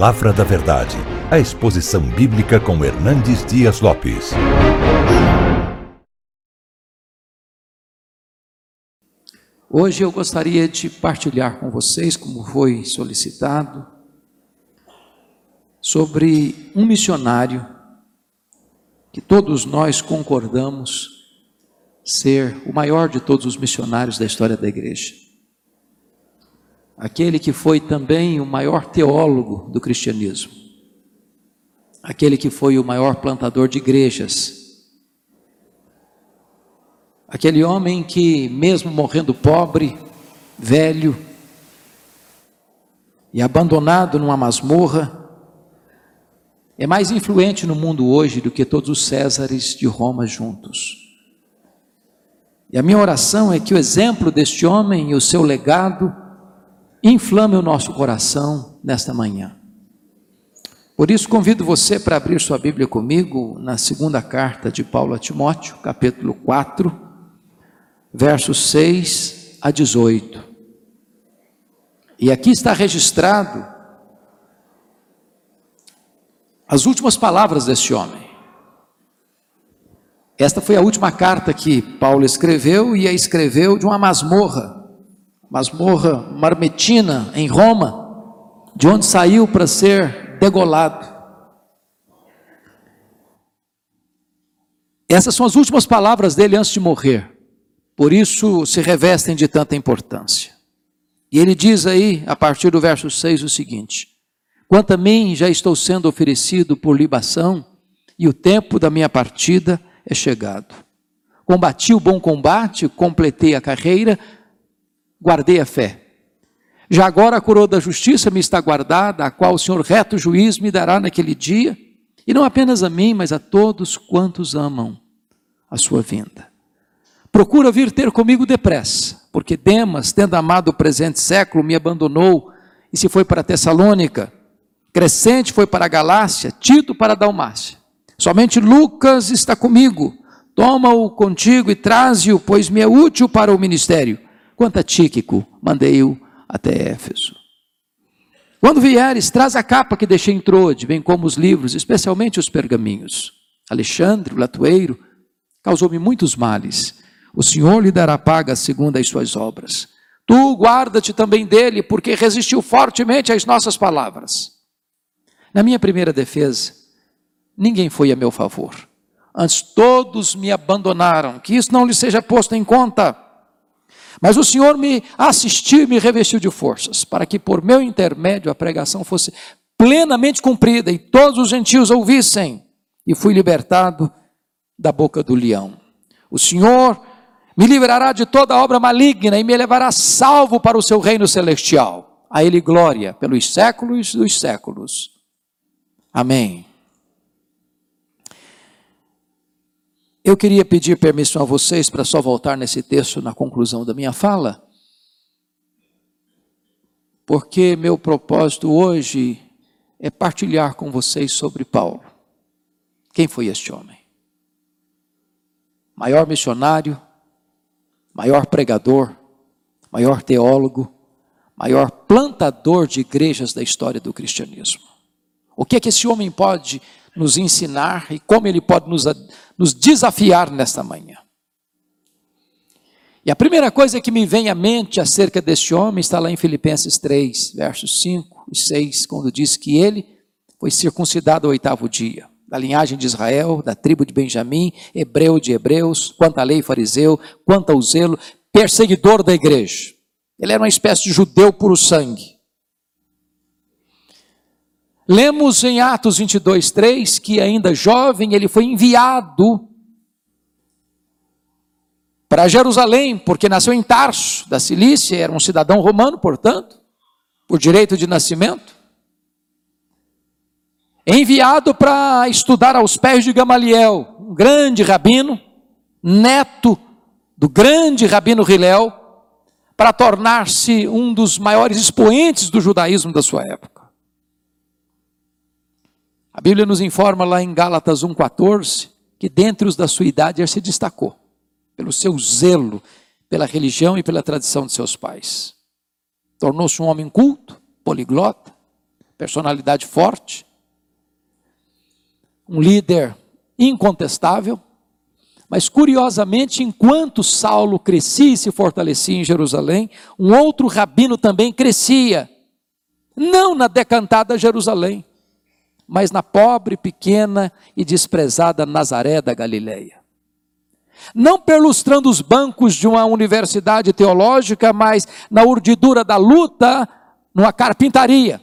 Palavra da Verdade, a exposição bíblica com Hernandes Dias Lopes. Hoje eu gostaria de partilhar com vocês, como foi solicitado, sobre um missionário que todos nós concordamos ser o maior de todos os missionários da história da igreja. Aquele que foi também o maior teólogo do cristianismo. Aquele que foi o maior plantador de igrejas. Aquele homem que, mesmo morrendo pobre, velho e abandonado numa masmorra, é mais influente no mundo hoje do que todos os Césares de Roma juntos. E a minha oração é que o exemplo deste homem e o seu legado inflame o nosso coração nesta manhã. Por isso convido você para abrir sua Bíblia comigo na segunda carta de Paulo a Timóteo, capítulo 4, versos 6 a 18. E aqui está registrado as últimas palavras deste homem. Esta foi a última carta que Paulo escreveu e a escreveu de uma masmorra, masmorra marmetina em Roma, de onde saiu para ser degolado. Essas são as últimas palavras dele antes de morrer, por isso se revestem de tanta importância. E ele diz aí, a partir do verso 6, o seguinte: Quanto a mim, já estou sendo oferecido por libação, e o tempo da minha partida é chegado. Combati o bom combate, completei a carreira, guardei a fé. Já agora a coroa da justiça me está guardada, a qual o Senhor reto juiz me dará naquele dia, e não apenas a mim, mas a todos quantos amam a sua vinda. Procura vir ter comigo depressa, porque Demas, tendo amado o presente século, me abandonou e se foi para Tessalônica. Crescente foi para a Galácia, Tito para a Dalmácia. Somente Lucas está comigo. Toma-o contigo e traze-o, pois me é útil para o ministério. Quanto a Tíquico, mandei-o até Éfeso. Quando vieres, traz a capa que deixei em Trode, bem como os livros, especialmente os pergaminhos. Alexandre, o latoeiro, causou-me muitos males. O Senhor lhe dará paga segundo as suas obras. Tu guarda-te também dele, porque resistiu fortemente às nossas palavras. Na minha primeira defesa, ninguém foi a meu favor. Antes todos me abandonaram, que isso não lhe seja posto em conta. Mas o Senhor me assistiu e me revestiu de forças, para que por meu intermédio a pregação fosse plenamente cumprida e todos os gentios ouvissem. E fui libertado da boca do leão. O Senhor me livrará de toda obra maligna e me levará salvo para o seu reino celestial. A Ele glória pelos séculos dos séculos. Amém. Eu queria pedir permissão a vocês para só voltar nesse texto na conclusão da minha fala, porque meu propósito hoje é partilhar com vocês sobre Paulo. Quem foi este homem? Maior missionário, maior pregador, maior teólogo, maior plantador de igrejas da história do cristianismo. O que é que esse homem pode nos ensinar e como ele pode nos, nos desafiar nesta manhã? E a primeira coisa que me vem à mente acerca deste homem está lá em Filipenses 3, versos 5 e 6, quando diz que ele foi circuncidado ao oitavo dia, da linhagem de Israel, da tribo de Benjamim, hebreu de hebreus, quanto à lei fariseu, quanto ao zelo, perseguidor da igreja. Ele era uma espécie de judeu puro sangue. Lemos em Atos 22, 3 que ainda jovem ele foi enviado para Jerusalém, porque nasceu em Tarso, da Cilícia, era um cidadão romano, portanto, por direito de nascimento. Enviado para estudar aos pés de Gamaliel, um grande rabino, neto do grande rabino Hilel, para tornar-se um dos maiores expoentes do judaísmo da sua época. A Bíblia nos informa lá em Gálatas 1,14 que dentre os da sua idade ele se destacou pelo seu zelo pela religião e pela tradição de seus pais. Tornou-se um homem culto, poliglota, personalidade forte, um líder incontestável, mas curiosamente, enquanto Saulo crescia e se fortalecia em Jerusalém, um outro rabino também crescia, não na decantada Jerusalém, mas na pobre, pequena e desprezada Nazaré da Galileia. Não perlustrando os bancos de uma universidade teológica, mas na urdidura da luta, numa carpintaria.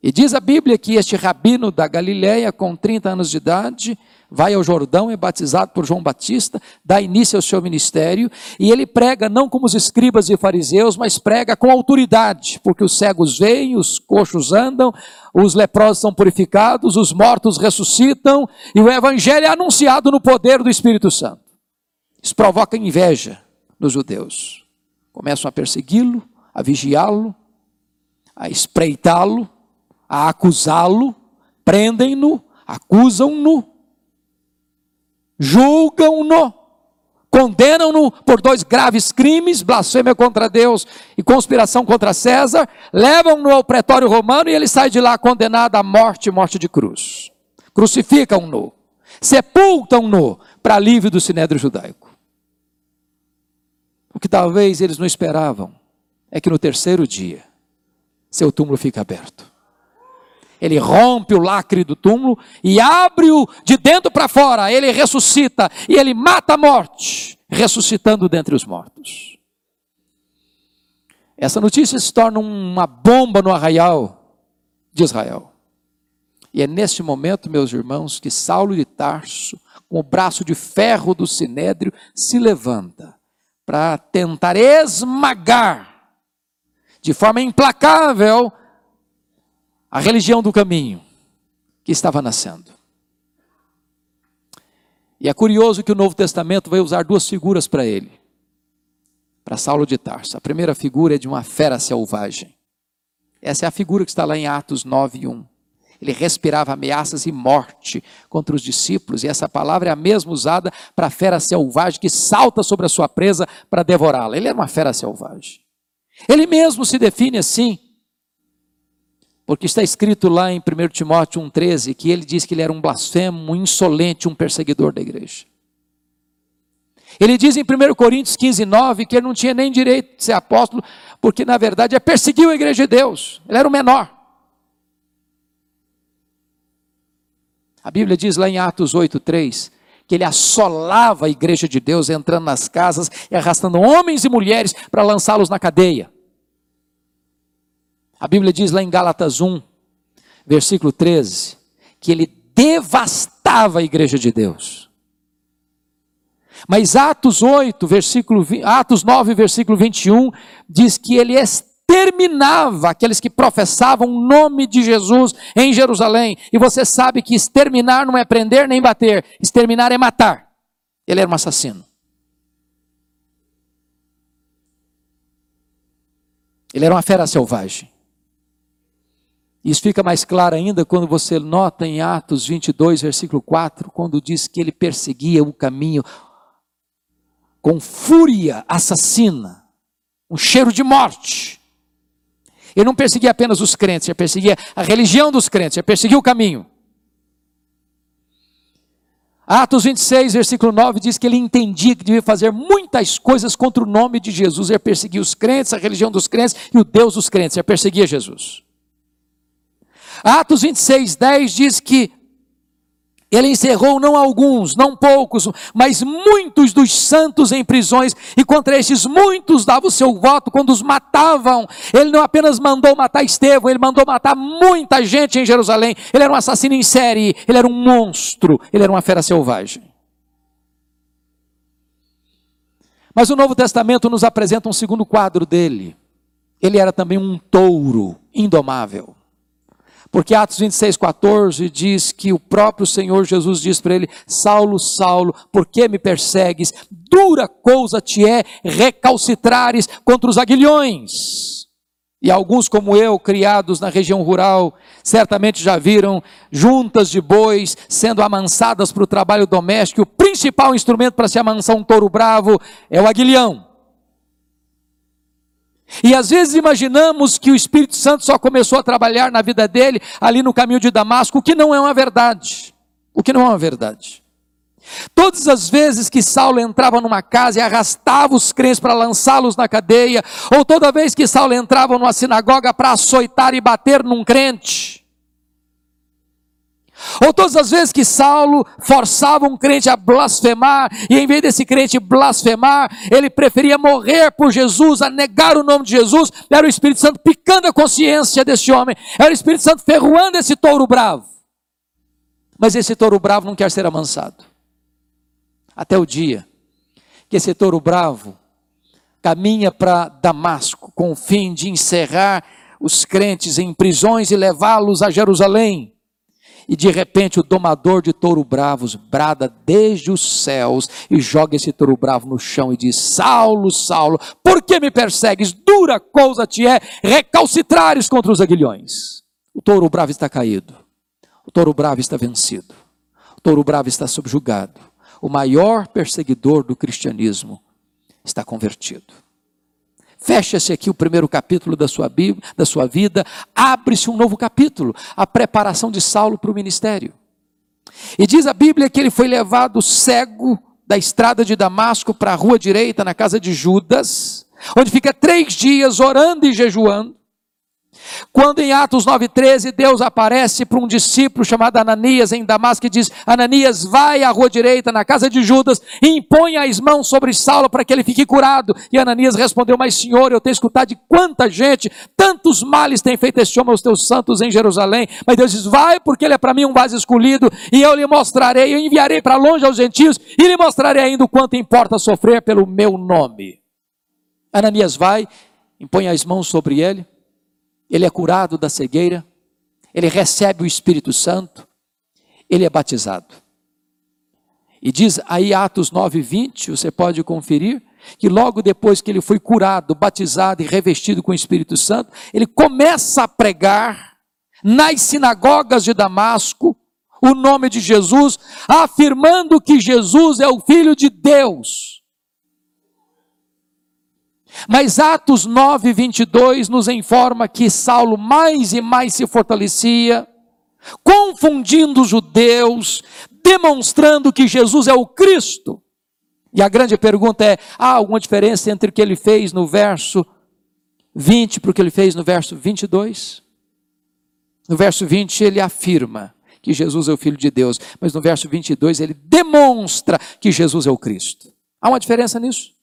E diz a Bíblia que este rabino da Galileia, com 30 anos de idade, vai ao Jordão, é batizado por João Batista, dá início ao seu ministério, e ele prega não como os escribas e fariseus, mas prega com autoridade, porque os cegos veem, os coxos andam, os leprosos são purificados, os mortos ressuscitam, e o evangelho é anunciado no poder do Espírito Santo. Isso provoca inveja nos judeus. Começam a persegui-lo, a vigiá-lo, a espreitá-lo, a acusá-lo, prendem-no, acusam-no, julgam-no, condenam-no por dois graves crimes, blasfêmia contra Deus e conspiração contra César, levam-no ao pretório romano e ele sai de lá condenado à morte, morte de cruz. Crucificam-no, sepultam-no para alívio do sinédrio judaico. O que talvez eles não esperavam é que no terceiro dia seu túmulo fica aberto. Ele rompe o lacre do túmulo e abre-o de dentro para fora. Ele ressuscita e ele mata a morte, ressuscitando dentre os mortos. Essa notícia se torna uma bomba no arraial de Israel. E é neste momento, meus irmãos, que Saulo de Tarso, com o braço de ferro do sinédrio, se levanta para tentar esmagar de forma implacável a religião do caminho que estava nascendo. E é curioso que o Novo Testamento vai usar duas figuras para ele, para Saulo de Tarso. A primeira figura é de uma fera selvagem. Essa é a figura que está lá em Atos 9 e 1. Ele respirava ameaças e morte contra os discípulos, e essa palavra é a mesma usada para a fera selvagem que salta sobre a sua presa para devorá-la. Ele era uma fera selvagem. Ele mesmo se define assim. Porque está escrito lá em 1 Timóteo 1,13 que ele diz que ele era um blasfemo, um insolente, um perseguidor da igreja. Ele diz em 1 Coríntios 15, 9 que ele não tinha nem direito de ser apóstolo, porque na verdade é perseguiu a igreja de Deus, ele era o menor. A Bíblia diz lá em Atos 8,3 que ele assolava a igreja de Deus, entrando nas casas e arrastando homens e mulheres para lançá-los na cadeia. A Bíblia diz lá em Gálatas 1, versículo 13, que ele devastava a igreja de Deus. Mas Atos 8, versículo, Atos 9, versículo 21, diz que ele exterminava aqueles que professavam o nome de Jesus em Jerusalém. E você sabe que exterminar não é prender nem bater, exterminar é matar. Ele era um assassino. Ele era uma fera selvagem. Isso fica mais claro ainda quando você nota em Atos 22, versículo 4, quando diz que ele perseguia o caminho com fúria assassina, um cheiro de morte. Ele não perseguia apenas os crentes, ele perseguia a religião dos crentes, ele perseguia o caminho. Atos 26, versículo 9 diz que ele entendia que devia fazer muitas coisas contra o nome de Jesus. Ele perseguia os crentes, a religião dos crentes e o Deus dos crentes. Ele perseguia Jesus. Atos 26, 10 diz que ele encerrou não alguns, não poucos, mas muitos dos santos em prisões, e contra estes muitos dava o seu voto quando os matavam. Ele não apenas mandou matar Estevão, ele mandou matar muita gente em Jerusalém. Ele era um assassino em série, ele era um monstro, ele era uma fera selvagem. Mas o Novo Testamento nos apresenta um segundo quadro dele. Ele era também um touro indomável. Porque Atos 26, 14 diz que o próprio Senhor Jesus diz para ele: Saulo, Saulo, por que me persegues? Dura coisa te é recalcitrares contra os aguilhões. E alguns, como eu, criados na região rural, certamente já viram juntas de bois sendo amansadas para o trabalho doméstico. O principal instrumento para se amansar um touro bravo é o aguilhão. E às vezes imaginamos que o Espírito Santo só começou a trabalhar na vida dele ali no caminho de Damasco, o que não é uma verdade. O que não é uma verdade. Todas as vezes que Saulo entrava numa casa e arrastava os crentes para lançá-los na cadeia, ou toda vez que Saulo entrava numa sinagoga para açoitar e bater num crente, ou todas as vezes que Saulo forçava um crente a blasfemar, e em vez desse crente blasfemar, ele preferia morrer por Jesus, a negar o nome de Jesus, era o Espírito Santo picando a consciência desse homem, era o Espírito Santo ferroando esse touro bravo. Mas esse touro bravo não quer ser amansado. Até o dia que esse touro bravo caminha para Damasco com o fim de encerrar os crentes em prisões e levá-los a Jerusalém. E de repente o domador de touro bravos brada desde os céus e joga esse touro bravo no chão e diz: Saulo, Saulo, por que me persegues? Dura coisa te é recalcitrares contra os aguilhões. O touro bravo está caído, o touro bravo está vencido, o touro bravo está subjugado, o maior perseguidor do cristianismo está convertido. Fecha-se aqui o primeiro capítulo da sua, Bíblia, da sua vida, abre-se um novo capítulo, a preparação de Saulo para o ministério. E diz a Bíblia que ele foi levado cego da estrada de Damasco para a rua direita, na casa de Judas, onde fica três dias orando e jejuando. Quando em Atos 9,13 Deus aparece para um discípulo chamado Ananias em Damasco e diz: Ananias, vai à rua direita, na casa de Judas, e impõe as mãos sobre Saulo para que ele fique curado. E Ananias respondeu: Mas Senhor, eu tenho escutado de quanta gente, tantos males tem feito este homem aos teus santos em Jerusalém. Mas Deus diz: Vai, porque ele é para mim um vaso escolhido, e eu lhe mostrarei, eu enviarei para longe aos gentios, e lhe mostrarei ainda o quanto importa sofrer pelo meu nome. Ananias vai, impõe as mãos sobre ele ele é curado da cegueira, ele recebe o Espírito Santo, ele é batizado. E diz aí Atos 9, 20, você pode conferir, que logo depois que ele foi curado, batizado e revestido com o Espírito Santo, ele começa a pregar nas sinagogas de Damasco o nome de Jesus, afirmando que Jesus é o Filho de Deus. Mas Atos 9, 22 nos informa que Saulo mais e mais se fortalecia, confundindo os judeus, demonstrando que Jesus é o Cristo. E a grande pergunta é: há alguma diferença entre o que ele fez no verso 20 para o que ele fez no verso 22? No verso 20 ele afirma que Jesus é o Filho de Deus, mas no verso 22 ele demonstra que Jesus é o Cristo. Há uma diferença nisso?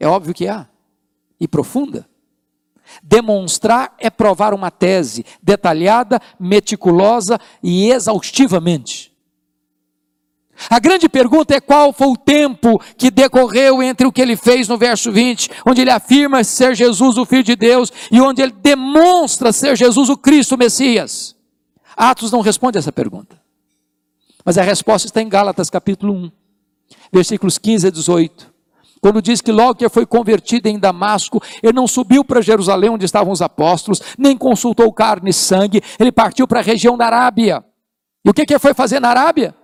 É óbvio que há. E profunda. Demonstrar é provar uma tese detalhada, meticulosa e exaustivamente. A grande pergunta é qual foi o tempo que decorreu entre o que ele fez no verso 20, onde ele afirma ser Jesus o Filho de Deus e onde ele demonstra ser Jesus o Cristo o Messias. Atos não responde essa pergunta. Mas a resposta está em Gálatas capítulo 1, versículos 15 a 18 quando diz que logo que foi convertido em Damasco, ele não subiu para Jerusalém onde estavam os apóstolos, nem consultou carne e sangue, ele partiu para a região da Arábia. E o que, que foi fazer na Arábia?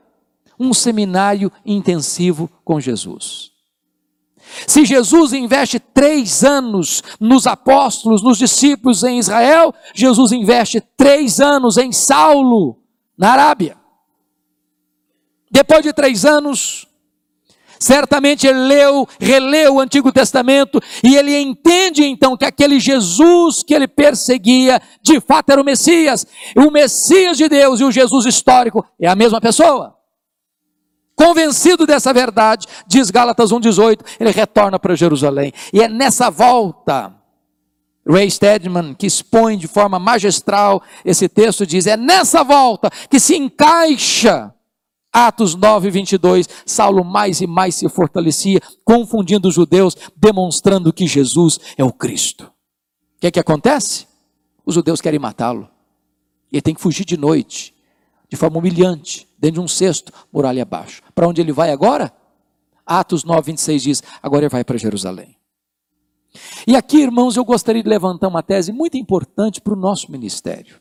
Um seminário intensivo com Jesus. Se Jesus investe três anos nos apóstolos, nos discípulos em Israel, Jesus investe três anos em Saulo, na Arábia. Depois de três anos, Certamente ele leu, releu o Antigo Testamento e ele entende então que aquele Jesus que ele perseguia, de fato era o Messias. O Messias de Deus e o Jesus histórico é a mesma pessoa. Convencido dessa verdade, diz Gálatas 1,18, ele retorna para Jerusalém. E é nessa volta, Ray Stedman, que expõe de forma magistral esse texto, diz: é nessa volta que se encaixa Atos 9, 22, Saulo mais e mais se fortalecia, confundindo os judeus, demonstrando que Jesus é o Cristo. O que é que acontece? Os judeus querem matá-lo. Ele tem que fugir de noite, de forma humilhante, dentro de um cesto, muralha abaixo. Para onde ele vai agora? Atos 9, 26 diz: agora ele vai para Jerusalém. E aqui, irmãos, eu gostaria de levantar uma tese muito importante para o nosso ministério.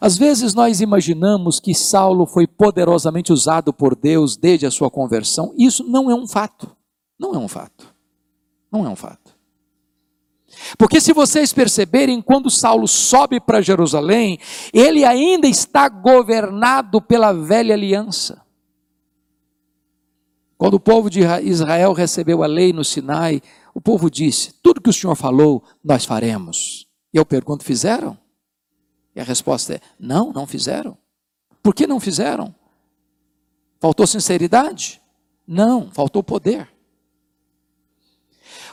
Às vezes nós imaginamos que Saulo foi poderosamente usado por Deus desde a sua conversão. Isso não é um fato. Não é um fato. Não é um fato. Porque se vocês perceberem, quando Saulo sobe para Jerusalém, ele ainda está governado pela velha aliança. Quando o povo de Israel recebeu a lei no Sinai, o povo disse: Tudo que o Senhor falou, nós faremos. E eu pergunto: fizeram? E a resposta é: Não, não fizeram. Por que não fizeram? Faltou sinceridade? Não, faltou poder.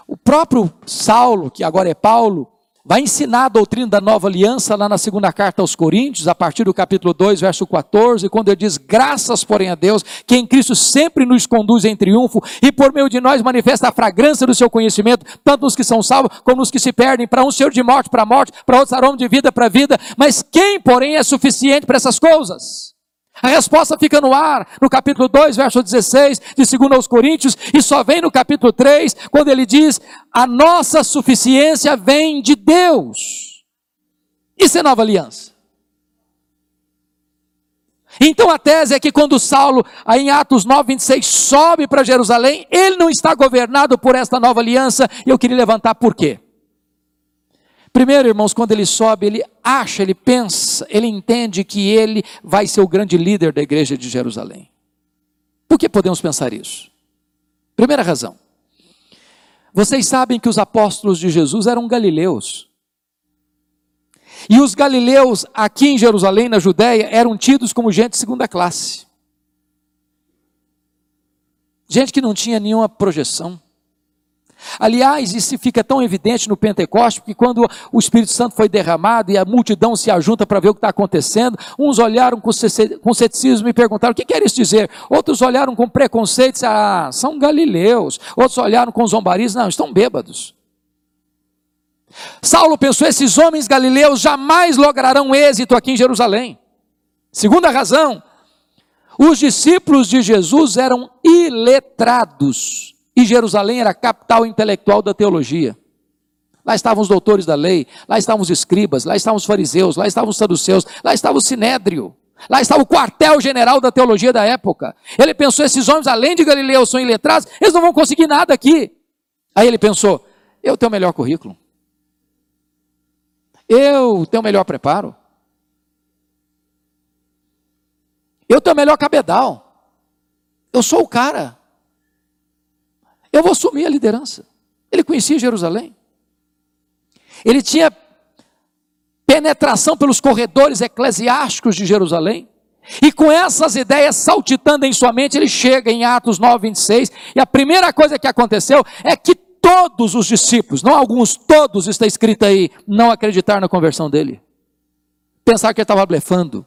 O próprio Saulo, que agora é Paulo, vai ensinar a doutrina da nova aliança lá na segunda carta aos Coríntios, a partir do capítulo 2, verso 14, quando ele diz: Graças, porém, a Deus, que em Cristo sempre nos conduz em triunfo e por meio de nós manifesta a fragrância do seu conhecimento, tanto nos que são salvos como nos que se perdem, para um Senhor de morte para morte, para outros aroma de vida para vida. Mas quem, porém, é suficiente para essas coisas? A resposta fica no ar, no capítulo 2, verso 16, de 2 aos Coríntios, e só vem no capítulo 3, quando ele diz: a nossa suficiência vem de Deus. Isso é nova aliança. Então a tese é que quando Saulo, aí em Atos 9, 26, sobe para Jerusalém, ele não está governado por esta nova aliança, e eu queria levantar por quê? Primeiro, irmãos, quando ele sobe, ele acha, ele pensa, ele entende que ele vai ser o grande líder da igreja de Jerusalém. Por que podemos pensar isso? Primeira razão. Vocês sabem que os apóstolos de Jesus eram galileus. E os galileus aqui em Jerusalém, na Judéia, eram tidos como gente de segunda classe. Gente que não tinha nenhuma projeção Aliás, isso fica tão evidente no Pentecostes, que quando o Espírito Santo foi derramado e a multidão se ajunta para ver o que está acontecendo, uns olharam com ceticismo e perguntaram: o que quer isso dizer? Outros olharam com preconceito e disseram: ah, são galileus. Outros olharam com zombarias: não, estão bêbados. Saulo pensou: esses homens galileus jamais lograrão êxito aqui em Jerusalém. Segunda razão, os discípulos de Jesus eram iletrados. E Jerusalém era a capital intelectual da teologia. Lá estavam os doutores da lei, lá estavam os escribas, lá estavam os fariseus, lá estavam os saduceus, lá estava o sinédrio. Lá estava o quartel-general da teologia da época. Ele pensou: esses homens, além de Galileu, são iletrados, eles não vão conseguir nada aqui. Aí ele pensou: eu tenho o melhor currículo. Eu tenho o melhor preparo. Eu tenho o melhor cabedal. Eu sou o cara. Eu vou assumir a liderança. Ele conhecia Jerusalém. Ele tinha penetração pelos corredores eclesiásticos de Jerusalém. E com essas ideias saltitando em sua mente, ele chega em Atos 9, 26, e a primeira coisa que aconteceu é que todos os discípulos, não alguns, todos está escrito aí, não acreditaram na conversão dele. Pensaram que ele estava blefando.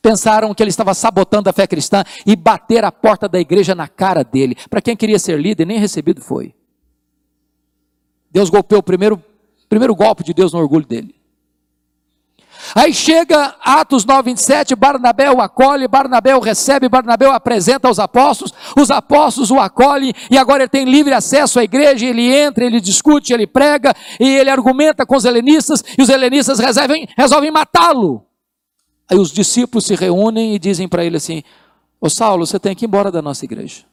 Pensaram que ele estava sabotando a fé cristã e bater a porta da igreja na cara dele. Para quem queria ser líder, nem recebido foi. Deus golpeou o primeiro, primeiro golpe de Deus no orgulho dele. Aí chega Atos 9, 27, Barnabé o acolhe, Barnabé o recebe, Barnabé o apresenta aos apóstolos, os apóstolos o acolhem, e agora ele tem livre acesso à igreja, ele entra, ele discute, ele prega, e ele argumenta com os helenistas, e os helenistas resolvem, resolvem matá-lo. Aí os discípulos se reúnem e dizem para ele assim: Ô Saulo, você tem que ir embora da nossa igreja.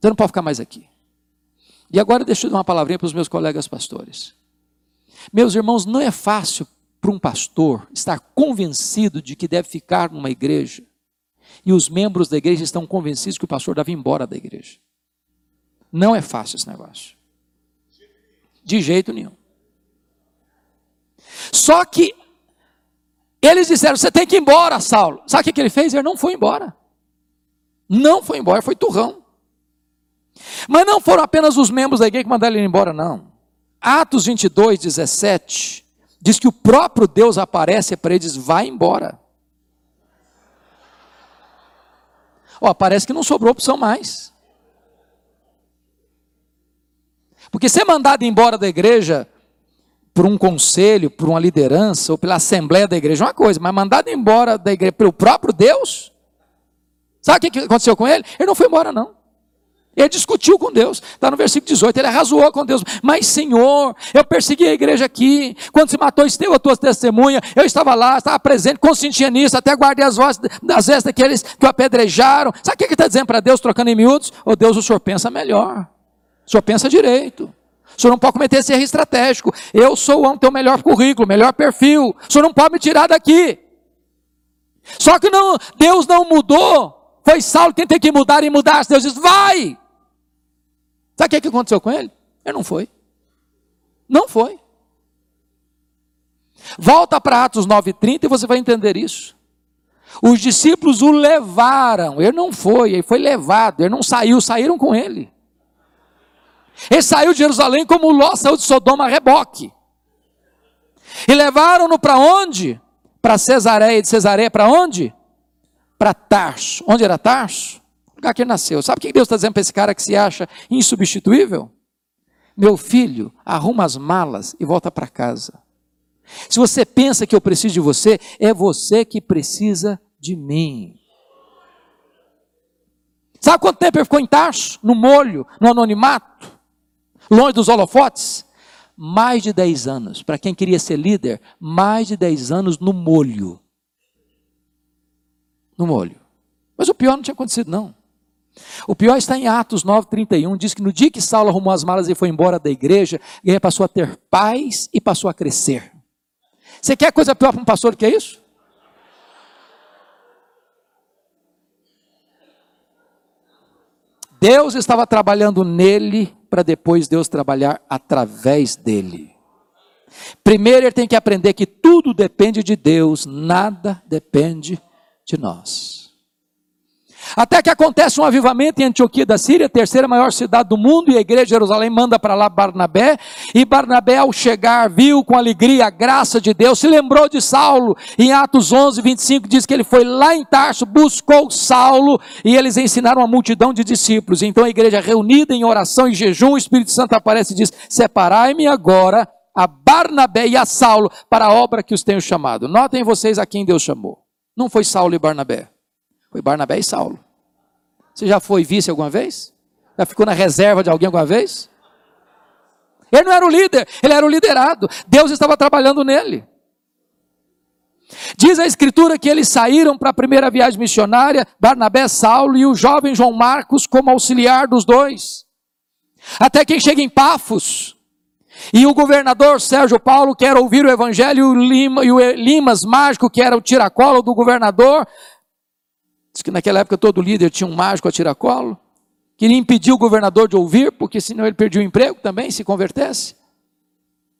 Você não pode ficar mais aqui. E agora deixa eu dar uma palavrinha para os meus colegas pastores. Meus irmãos, não é fácil para um pastor estar convencido de que deve ficar numa igreja e os membros da igreja estão convencidos que o pastor deve ir embora da igreja. Não é fácil esse negócio. De jeito nenhum. Só que eles disseram: Você tem que ir embora, Saulo. Sabe o que ele fez? Ele não foi embora. Não foi embora, foi turrão. Mas não foram apenas os membros da igreja que mandaram ele embora, não. Atos 22, 17, diz que o próprio Deus aparece para ele e diz: Vai embora. Ó, parece que não sobrou opção mais. Porque ser mandado embora da igreja por um conselho, por uma liderança ou pela assembleia da igreja, é uma coisa, mas mandado embora da igreja pelo próprio Deus, sabe o que aconteceu com ele? Ele não foi embora, não. Ele discutiu com Deus, está no versículo 18, ele arrasou com Deus, mas Senhor, eu persegui a igreja aqui, quando se matou Esteu, a tua testemunha, eu estava lá, estava presente, consentia nisso, até guardei as vozes das vestes daqueles que o apedrejaram, sabe o que ele está dizendo para Deus, trocando em miúdos? Ô oh, Deus, o senhor pensa melhor, o senhor pensa direito, O senhor não pode cometer esse erro estratégico. Eu sou o teu melhor currículo, melhor perfil. O senhor não pode me tirar daqui. Só que não, Deus não mudou. Foi Saulo quem tem que mudar e mudar. Deus diz: vai. Sabe o que aconteceu com ele? Ele não foi. Não foi. Volta para Atos 9,30 e você vai entender isso. Os discípulos o levaram, ele não foi, ele foi levado, ele não saiu, saíram com ele. Ele saiu de Jerusalém como Ló saiu de Sodoma a reboque. E levaram-no para onde? Para Cesareia, de Cesareia para onde? Para Tarso. Onde era Tarso? O lugar que ele nasceu. Sabe o que Deus está dizendo para esse cara que se acha insubstituível? Meu filho, arruma as malas e volta para casa. Se você pensa que eu preciso de você, é você que precisa de mim. Sabe quanto tempo ele ficou em Tarso? No molho, no anonimato, longe dos holofotes? Mais de 10 anos. Para quem queria ser líder, mais de 10 anos no molho. No molho. Mas o pior não tinha acontecido, não. O pior está em Atos 9,31, diz que no dia que Saulo arrumou as malas e foi embora da igreja, ele passou a ter paz e passou a crescer. Você quer coisa pior para um pastor que é isso? Deus estava trabalhando nele para depois Deus trabalhar através dele. Primeiro ele tem que aprender que tudo depende de Deus, nada depende de nós. Até que acontece um avivamento em Antioquia da Síria, terceira maior cidade do mundo, e a igreja de Jerusalém manda para lá Barnabé, e Barnabé ao chegar viu com alegria a graça de Deus, se lembrou de Saulo, em Atos 11, 25 diz que ele foi lá em Tarso, buscou Saulo, e eles ensinaram uma multidão de discípulos, então a igreja reunida em oração e jejum, o Espírito Santo aparece e diz, separai-me agora a Barnabé e a Saulo para a obra que os tenho chamado. Notem vocês a quem Deus chamou. Não foi Saulo e Barnabé. Foi Barnabé e Saulo. Você já foi vice alguma vez? Já ficou na reserva de alguém alguma vez? Ele não era o líder, ele era o liderado. Deus estava trabalhando nele. Diz a escritura que eles saíram para a primeira viagem missionária, Barnabé, Saulo e o jovem João Marcos como auxiliar dos dois. Até quem chega em Pafos, e o governador Sérgio Paulo quer ouvir o evangelho, e o, Lima, e o Limas Mágico, que era o tiracolo do governador, Diz que naquela época todo líder tinha um mágico a tiracolo. Queria impedir o governador de ouvir, porque senão ele perdia o emprego também, se convertesse.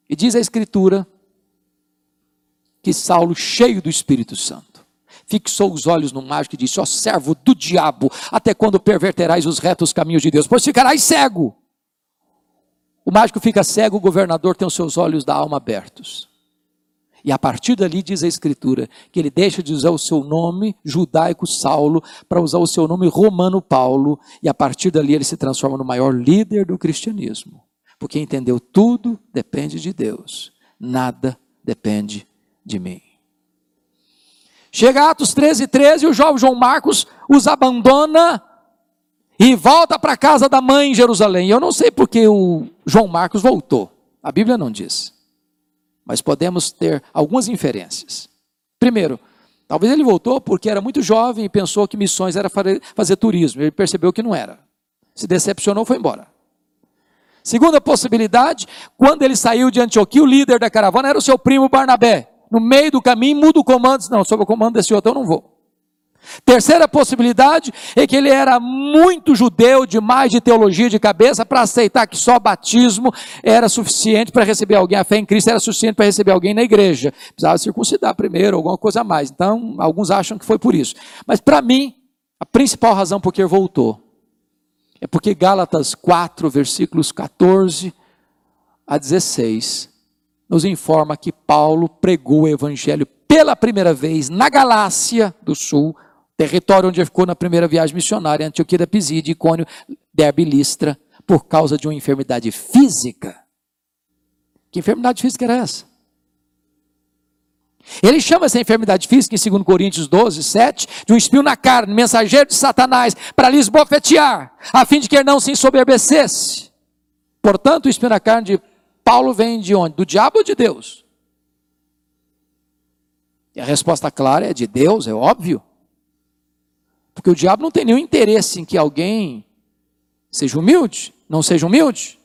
E diz a Escritura que Saulo, cheio do Espírito Santo, fixou os olhos no mágico e disse: Ó servo do diabo, até quando perverterás os retos caminhos de Deus? Pois ficarás cego. O mágico fica cego, o governador tem os seus olhos da alma abertos. E a partir dali diz a Escritura que ele deixa de usar o seu nome judaico Saulo para usar o seu nome romano Paulo, e a partir dali ele se transforma no maior líder do cristianismo, porque entendeu tudo depende de Deus, nada depende de mim. Chega Atos 13, 13, e o jovem João Marcos os abandona e volta para a casa da mãe em Jerusalém. Eu não sei porque o João Marcos voltou, a Bíblia não diz mas podemos ter algumas inferências. Primeiro, talvez ele voltou porque era muito jovem e pensou que missões era fazer turismo. Ele percebeu que não era. Se decepcionou, foi embora. Segunda possibilidade, quando ele saiu de Antioquia, o líder da caravana era o seu primo Barnabé. No meio do caminho, muda o comando, não, sob o comando desse outro eu não vou. Terceira possibilidade é que ele era muito judeu, demais de teologia de cabeça, para aceitar que só batismo era suficiente para receber alguém, a fé em Cristo era suficiente para receber alguém na igreja. Precisava circuncidar primeiro, alguma coisa a mais. Então, alguns acham que foi por isso. Mas para mim, a principal razão por que voltou é porque Gálatas 4, versículos 14 a 16, nos informa que Paulo pregou o evangelho pela primeira vez na Galácia do Sul, território onde ficou na primeira viagem missionária, Antioquia da Pisídia, Icônio, Derbe Listra, por causa de uma enfermidade física. Que enfermidade física era essa? Ele chama essa enfermidade física, em 2 Coríntios 12, 7, de um espinho na carne, mensageiro de Satanás, para lhes bofetear, a fim de que ele não se ensoberbecesse. Portanto, o espinho na carne de Paulo vem de onde? Do diabo ou de Deus? E a resposta clara é de Deus, é óbvio. Porque o diabo não tem nenhum interesse em que alguém seja humilde, não seja humilde.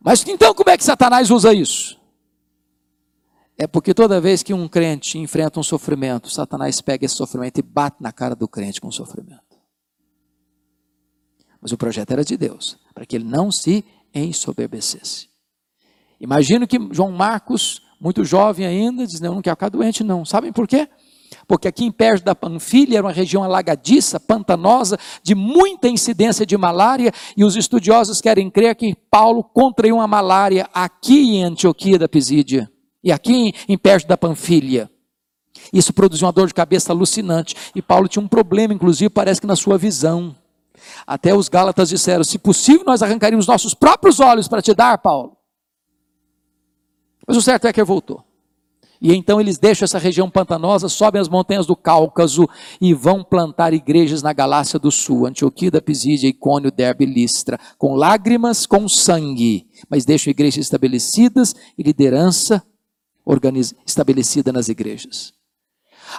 Mas então como é que Satanás usa isso? É porque toda vez que um crente enfrenta um sofrimento, Satanás pega esse sofrimento e bate na cara do crente com o sofrimento. Mas o projeto era de Deus, para que ele não se ensoberbecesse. Imagino que João Marcos, muito jovem ainda, diz: Não, não quero ficar doente, não. Sabem por quê? Porque aqui em perto da Panfilha era uma região alagadiça, pantanosa, de muita incidência de malária, e os estudiosos querem crer que Paulo contraiu uma malária aqui em Antioquia da Pisídia, e aqui em perto da Panfilha. Isso produziu uma dor de cabeça alucinante, e Paulo tinha um problema, inclusive, parece que na sua visão. Até os Gálatas disseram: se possível, nós arrancaríamos nossos próprios olhos para te dar, Paulo. Mas o certo é que ele voltou. E então eles deixam essa região pantanosa, sobem as montanhas do Cáucaso e vão plantar igrejas na Galácia do Sul, Antioquia Pisídia, Icônio, Derbe Listra, com lágrimas, com sangue, mas deixam igrejas estabelecidas e liderança estabelecida nas igrejas.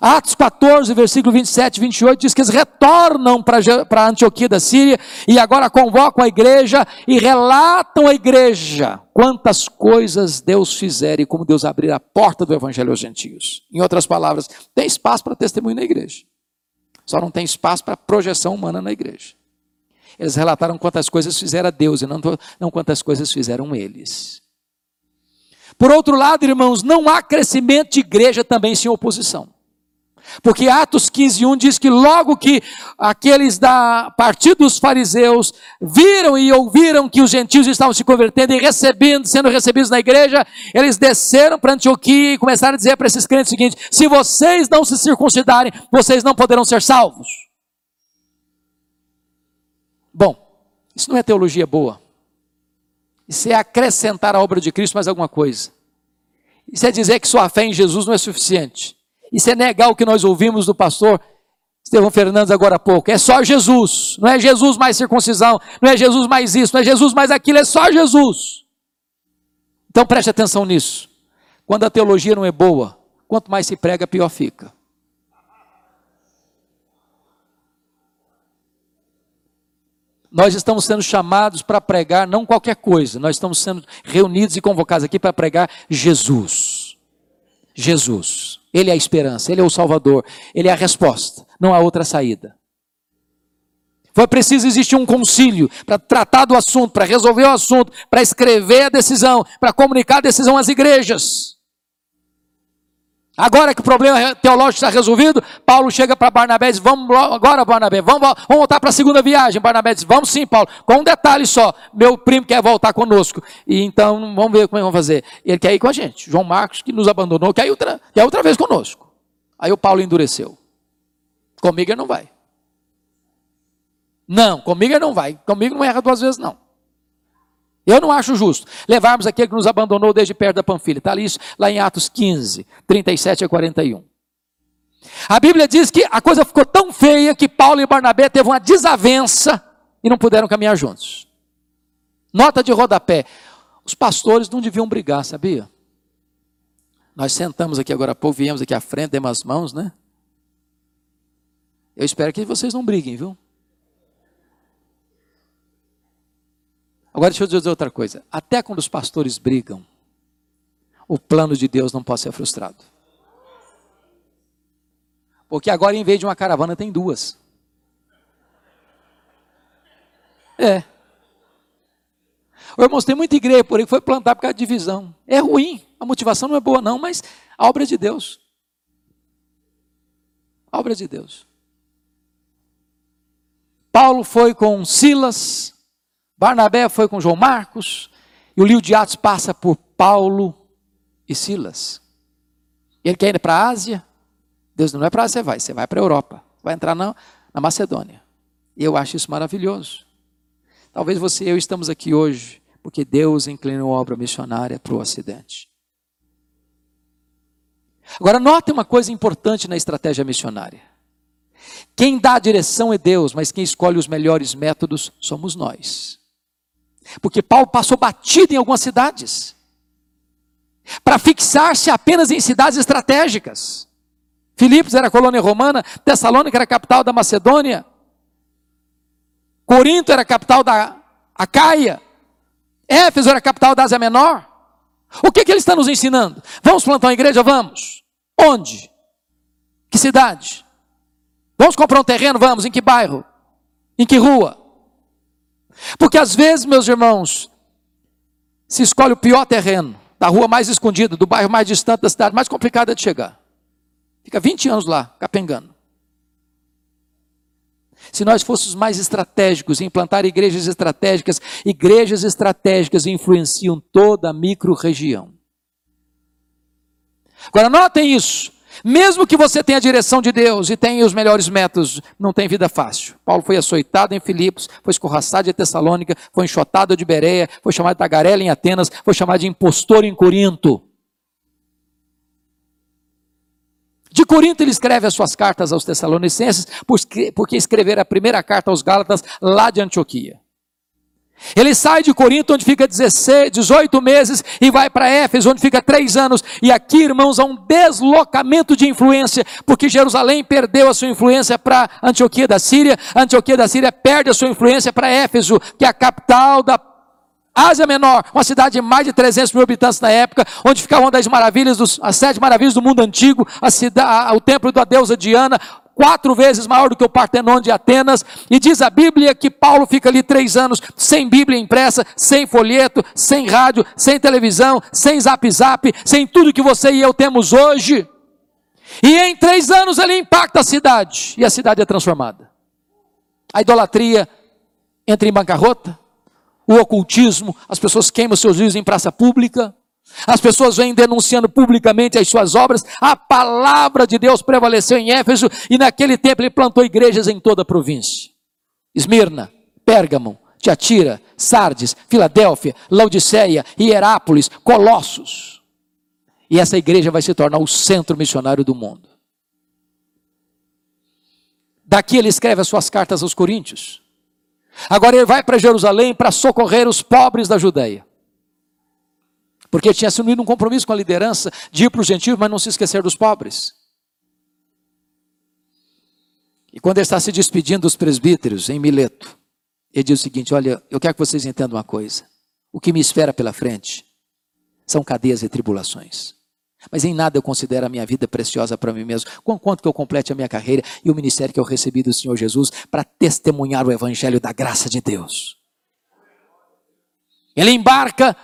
Atos 14, versículo 27 e 28 diz que eles retornam para Antioquia da Síria e agora convocam a igreja e relatam à igreja quantas coisas Deus fizer e como Deus abrir a porta do evangelho aos gentios. Em outras palavras, tem espaço para testemunho na igreja. Só não tem espaço para projeção humana na igreja. Eles relataram quantas coisas fizeram Deus e não, não quantas coisas fizeram eles. Por outro lado, irmãos, não há crescimento de igreja também sem oposição. Porque Atos 15, 1 diz que logo que aqueles da partido dos fariseus viram e ouviram que os gentios estavam se convertendo e recebendo, sendo recebidos na igreja, eles desceram para Antioquia e começaram a dizer para esses crentes o seguinte: se vocês não se circuncidarem, vocês não poderão ser salvos. Bom, isso não é teologia boa. Isso é acrescentar à obra de Cristo mais alguma coisa. Isso é dizer que sua fé em Jesus não é suficiente. Isso é negar o que nós ouvimos do pastor Estevão Fernandes agora há pouco. É só Jesus. Não é Jesus mais circuncisão. Não é Jesus mais isso. Não é Jesus mais aquilo. É só Jesus. Então preste atenção nisso. Quando a teologia não é boa, quanto mais se prega, pior fica. Nós estamos sendo chamados para pregar não qualquer coisa, nós estamos sendo reunidos e convocados aqui para pregar Jesus. Jesus. Ele é a esperança, Ele é o Salvador, Ele é a resposta, não há outra saída. Foi preciso existir um concílio para tratar do assunto, para resolver o assunto, para escrever a decisão, para comunicar a decisão às igrejas. Agora que o problema teológico está resolvido, Paulo chega para Barnabé e diz: Vamos agora, Barnabé, vamos, vamos voltar para a segunda viagem. Barnabé diz: Vamos sim, Paulo, com um detalhe só: meu primo quer voltar conosco. E então vamos ver como é que vamos fazer. Ele quer ir com a gente. João Marcos, que nos abandonou, quer ir outra, quer outra vez conosco. Aí o Paulo endureceu. Comigo ele não vai. Não, comigo ele não vai. Comigo não erra duas vezes, não. Eu não acho justo levarmos aquele que nos abandonou desde perto da Panfilha. Está ali, lá em Atos 15, 37 a 41. A Bíblia diz que a coisa ficou tão feia que Paulo e Barnabé teve uma desavença e não puderam caminhar juntos. Nota de rodapé. Os pastores não deviam brigar, sabia? Nós sentamos aqui agora há pouco, viemos aqui à frente, demos as mãos, né? Eu espero que vocês não briguem, viu? Agora deixa eu dizer outra coisa. Até quando os pastores brigam, o plano de Deus não pode ser frustrado. Porque agora, em vez de uma caravana, tem duas. É. Irmãos, tem muita igreja por aí que foi plantar por causa de divisão. É ruim. A motivação não é boa, não, mas a obra é de Deus. A obra é de Deus. Paulo foi com Silas, Barnabé foi com João Marcos, e o livro de Atos passa por Paulo e Silas. Ele quer ir para a Ásia, Deus não é para você vai, você vai para a Europa, vai entrar na, na Macedônia. E eu acho isso maravilhoso. Talvez você e eu estamos aqui hoje porque Deus inclinou a obra missionária para o Ocidente. Agora, note uma coisa importante na estratégia missionária. Quem dá a direção é Deus, mas quem escolhe os melhores métodos somos nós. Porque Paulo passou batido em algumas cidades, para fixar-se apenas em cidades estratégicas. Filipos era colônia romana, Tessalônica era capital da Macedônia, Corinto era capital da Acaia, Éfeso era capital da Ásia Menor. O que, que ele está nos ensinando? Vamos plantar uma igreja? Vamos. Onde? Que cidade? Vamos comprar um terreno? Vamos. Em que bairro? Em que rua? Porque às vezes, meus irmãos, se escolhe o pior terreno, da rua mais escondida, do bairro mais distante da cidade, mais complicada de chegar. Fica 20 anos lá, capengando. Se nós fôssemos mais estratégicos em implantar igrejas estratégicas, igrejas estratégicas influenciam toda a micro-região. Agora, notem isso. Mesmo que você tenha a direção de Deus e tenha os melhores métodos, não tem vida fácil. Paulo foi açoitado em Filipos, foi escorraçado de Tessalônica, foi enxotado de Bereia, foi chamado de tagarela em Atenas, foi chamado de impostor em Corinto. De Corinto ele escreve as suas cartas aos Tessalonicenses, porque escrever a primeira carta aos Gálatas lá de Antioquia. Ele sai de Corinto, onde fica 16, 18 meses, e vai para Éfeso, onde fica 3 anos. E aqui, irmãos, há um deslocamento de influência, porque Jerusalém perdeu a sua influência para Antioquia da Síria, Antioquia da Síria perde a sua influência para Éfeso, que é a capital da Ásia Menor, uma cidade de mais de 300 mil habitantes na época, onde ficava uma das maravilhas, dos, as sete maravilhas do mundo antigo, a cidade, o templo da deusa Diana, quatro vezes maior do que o Partenon de Atenas, e diz a Bíblia que Paulo fica ali três anos sem Bíblia impressa, sem folheto, sem rádio, sem televisão, sem zap zap, sem tudo que você e eu temos hoje. E em três anos ele impacta a cidade, e a cidade é transformada. A idolatria entra em bancarrota, o ocultismo, as pessoas queimam seus livros em praça pública, as pessoas vêm denunciando publicamente as suas obras, a palavra de Deus prevaleceu em Éfeso e naquele tempo ele plantou igrejas em toda a província. Esmirna, Pérgamo, Tiatira, Sardes, Filadélfia, Laodiceia, Hierápolis, Colossos. E essa igreja vai se tornar o centro missionário do mundo. Daqui ele escreve as suas cartas aos Coríntios. Agora ele vai para Jerusalém para socorrer os pobres da Judéia. Porque tinha assumido um compromisso com a liderança de ir para os gentios, mas não se esquecer dos pobres. E quando ele está se despedindo dos presbíteros em Mileto, ele diz o seguinte: Olha, eu quero que vocês entendam uma coisa. O que me espera pela frente são cadeias e tribulações. Mas em nada eu considero a minha vida preciosa para mim mesmo. Quanto que eu complete a minha carreira e o ministério que eu recebi do Senhor Jesus para testemunhar o evangelho da graça de Deus. Ele embarca,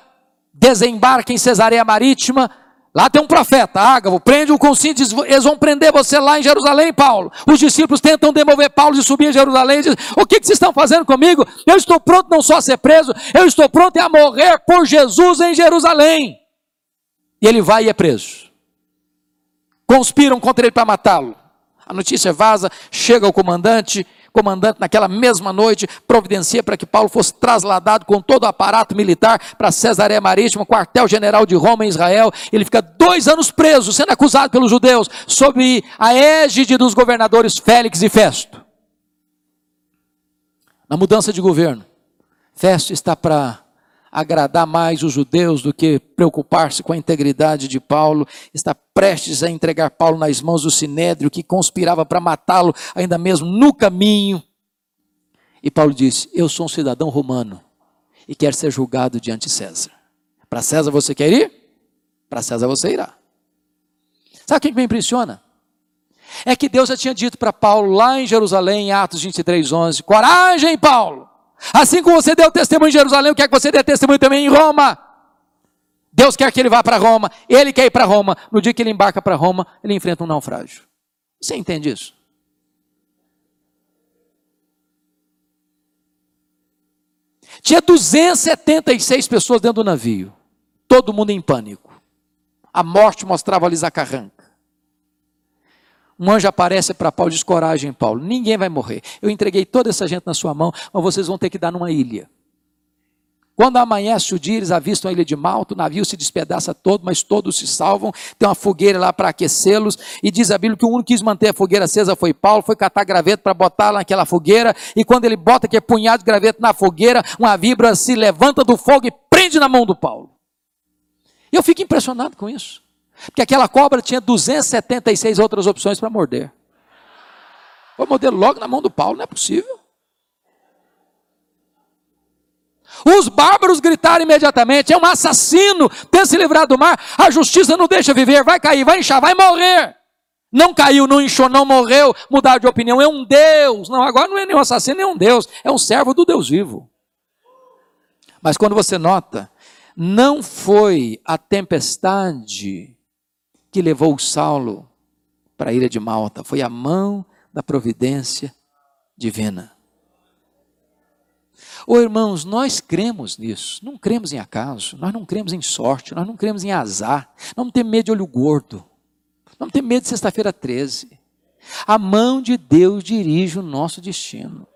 desembarca em Cesareia Marítima. Lá tem um profeta, Ágavo, prende o com cintos, eles vão prender você lá em Jerusalém, Paulo. Os discípulos tentam demover Paulo de subir em Jerusalém. Diz, o que, que vocês estão fazendo comigo? Eu estou pronto não só a ser preso, eu estou pronto a morrer por Jesus em Jerusalém. E ele vai e é preso. Conspiram contra ele para matá-lo. A notícia vaza, chega ao comandante, comandante naquela mesma noite providencia para que Paulo fosse trasladado com todo o aparato militar para Cesareia Marítima, quartel-general de Roma em Israel. Ele fica dois anos preso, sendo acusado pelos judeus, sob a égide dos governadores Félix e Festo. Na mudança de governo, Festo está para agradar mais os judeus do que preocupar-se com a integridade de Paulo, está prestes a entregar Paulo nas mãos do sinédrio que conspirava para matá-lo ainda mesmo no caminho. E Paulo disse: Eu sou um cidadão romano e quero ser julgado diante de César. Para César você quer ir? Para César você irá. Sabe o que me impressiona? É que Deus já tinha dito para Paulo lá em Jerusalém, em Atos 23, 11: Coragem, Paulo! Assim como você deu testemunho em Jerusalém, quer que você dê testemunho também em Roma. Deus quer que ele vá para Roma, ele quer ir para Roma. No dia que ele embarca para Roma, ele enfrenta um naufrágio. Você entende isso? Tinha 276 pessoas dentro do navio, todo mundo em pânico. A morte mostrava-lhes carranca um anjo aparece para Paulo e diz: Coragem, Paulo, ninguém vai morrer. Eu entreguei toda essa gente na sua mão, mas vocês vão ter que dar numa ilha. Quando amanhece o dia, eles avistam a ilha de Malta, o navio se despedaça todo, mas todos se salvam. Tem uma fogueira lá para aquecê-los. E diz a Bíblia que o único que quis manter a fogueira acesa foi Paulo, foi catar graveto para botar lá naquela fogueira. E quando ele bota aquele punhado de graveto na fogueira, uma vibra se levanta do fogo e prende na mão do Paulo. Eu fico impressionado com isso. Porque aquela cobra tinha 276 outras opções para morder. Foi morder logo na mão do Paulo, não é possível. Os bárbaros gritaram imediatamente: é um assassino, tem se livrado do mar, a justiça não deixa viver, vai cair, vai inchar, vai morrer. Não caiu, não inchou, não morreu, mudar de opinião, é um Deus. Não, agora não é nem um assassino, nem um Deus, é um servo do Deus vivo. Mas quando você nota, não foi a tempestade que levou Saulo para a ilha de Malta, foi a mão da providência divina. Ô oh, irmãos, nós cremos nisso, não cremos em acaso, nós não cremos em sorte, nós não cremos em azar, não temos medo de olho gordo, não temos medo de sexta-feira 13. A mão de Deus dirige o nosso destino.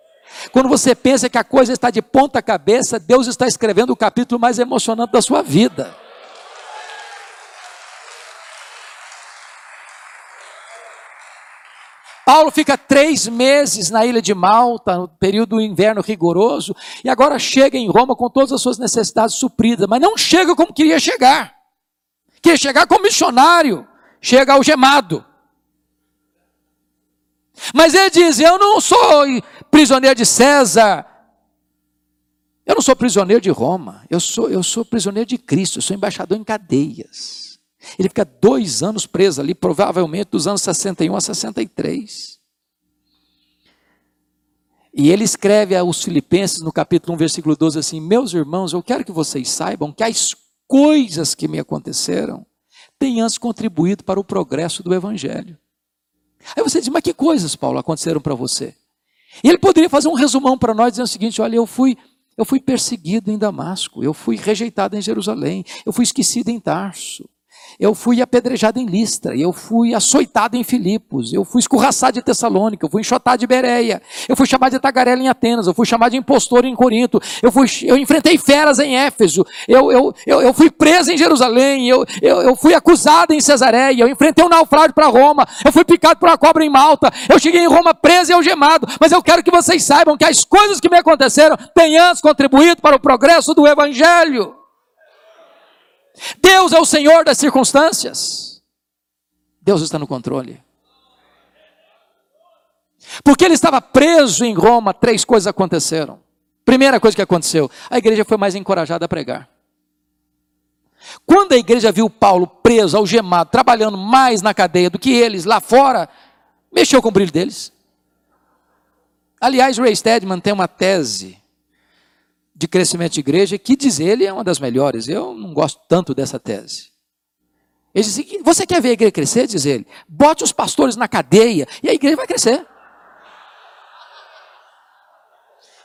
Quando você pensa que a coisa está de ponta cabeça, Deus está escrevendo o capítulo mais emocionante da sua vida. Paulo fica três meses na ilha de Malta, no período do inverno rigoroso, e agora chega em Roma com todas as suas necessidades supridas, mas não chega como queria chegar. Queria chegar como missionário, chega algemado. Mas ele diz: Eu não sou prisioneiro de César, eu não sou prisioneiro de Roma, eu sou, eu sou prisioneiro de Cristo, eu sou embaixador em cadeias. Ele fica dois anos preso ali, provavelmente dos anos 61 a 63. E ele escreve aos Filipenses no capítulo 1, versículo 12 assim: Meus irmãos, eu quero que vocês saibam que as coisas que me aconteceram têm antes contribuído para o progresso do Evangelho. Aí você diz: Mas que coisas, Paulo, aconteceram para você? E ele poderia fazer um resumão para nós dizendo o seguinte: Olha, eu fui. Eu fui perseguido em Damasco, eu fui rejeitado em Jerusalém, eu fui esquecido em Tarso, eu fui apedrejado em Listra, eu fui açoitado em Filipos, eu fui escorraçado de Tessalônica, eu fui enxotado de Bereia, eu fui chamado de tagarela em Atenas, eu fui chamado de impostor em Corinto, eu, fui, eu enfrentei feras em Éfeso, eu, eu, eu, eu fui preso em Jerusalém, eu, eu, eu fui acusado em Cesareia, eu enfrentei um naufrágio para Roma, eu fui picado por uma cobra em Malta, eu cheguei em Roma preso e algemado, mas eu quero que vocês saibam que as coisas que me aconteceram têm antes contribuído para o progresso do Evangelho. Deus é o Senhor das circunstâncias. Deus está no controle. Porque ele estava preso em Roma, três coisas aconteceram. Primeira coisa que aconteceu, a igreja foi mais encorajada a pregar. Quando a igreja viu Paulo preso, algemado, trabalhando mais na cadeia do que eles lá fora, mexeu com o brilho deles. Aliás, Ray Stedman tem uma tese de crescimento de igreja, que diz ele é uma das melhores. Eu não gosto tanto dessa tese. Ele diz: você quer ver a igreja crescer? Diz ele, bote os pastores na cadeia e a igreja vai crescer.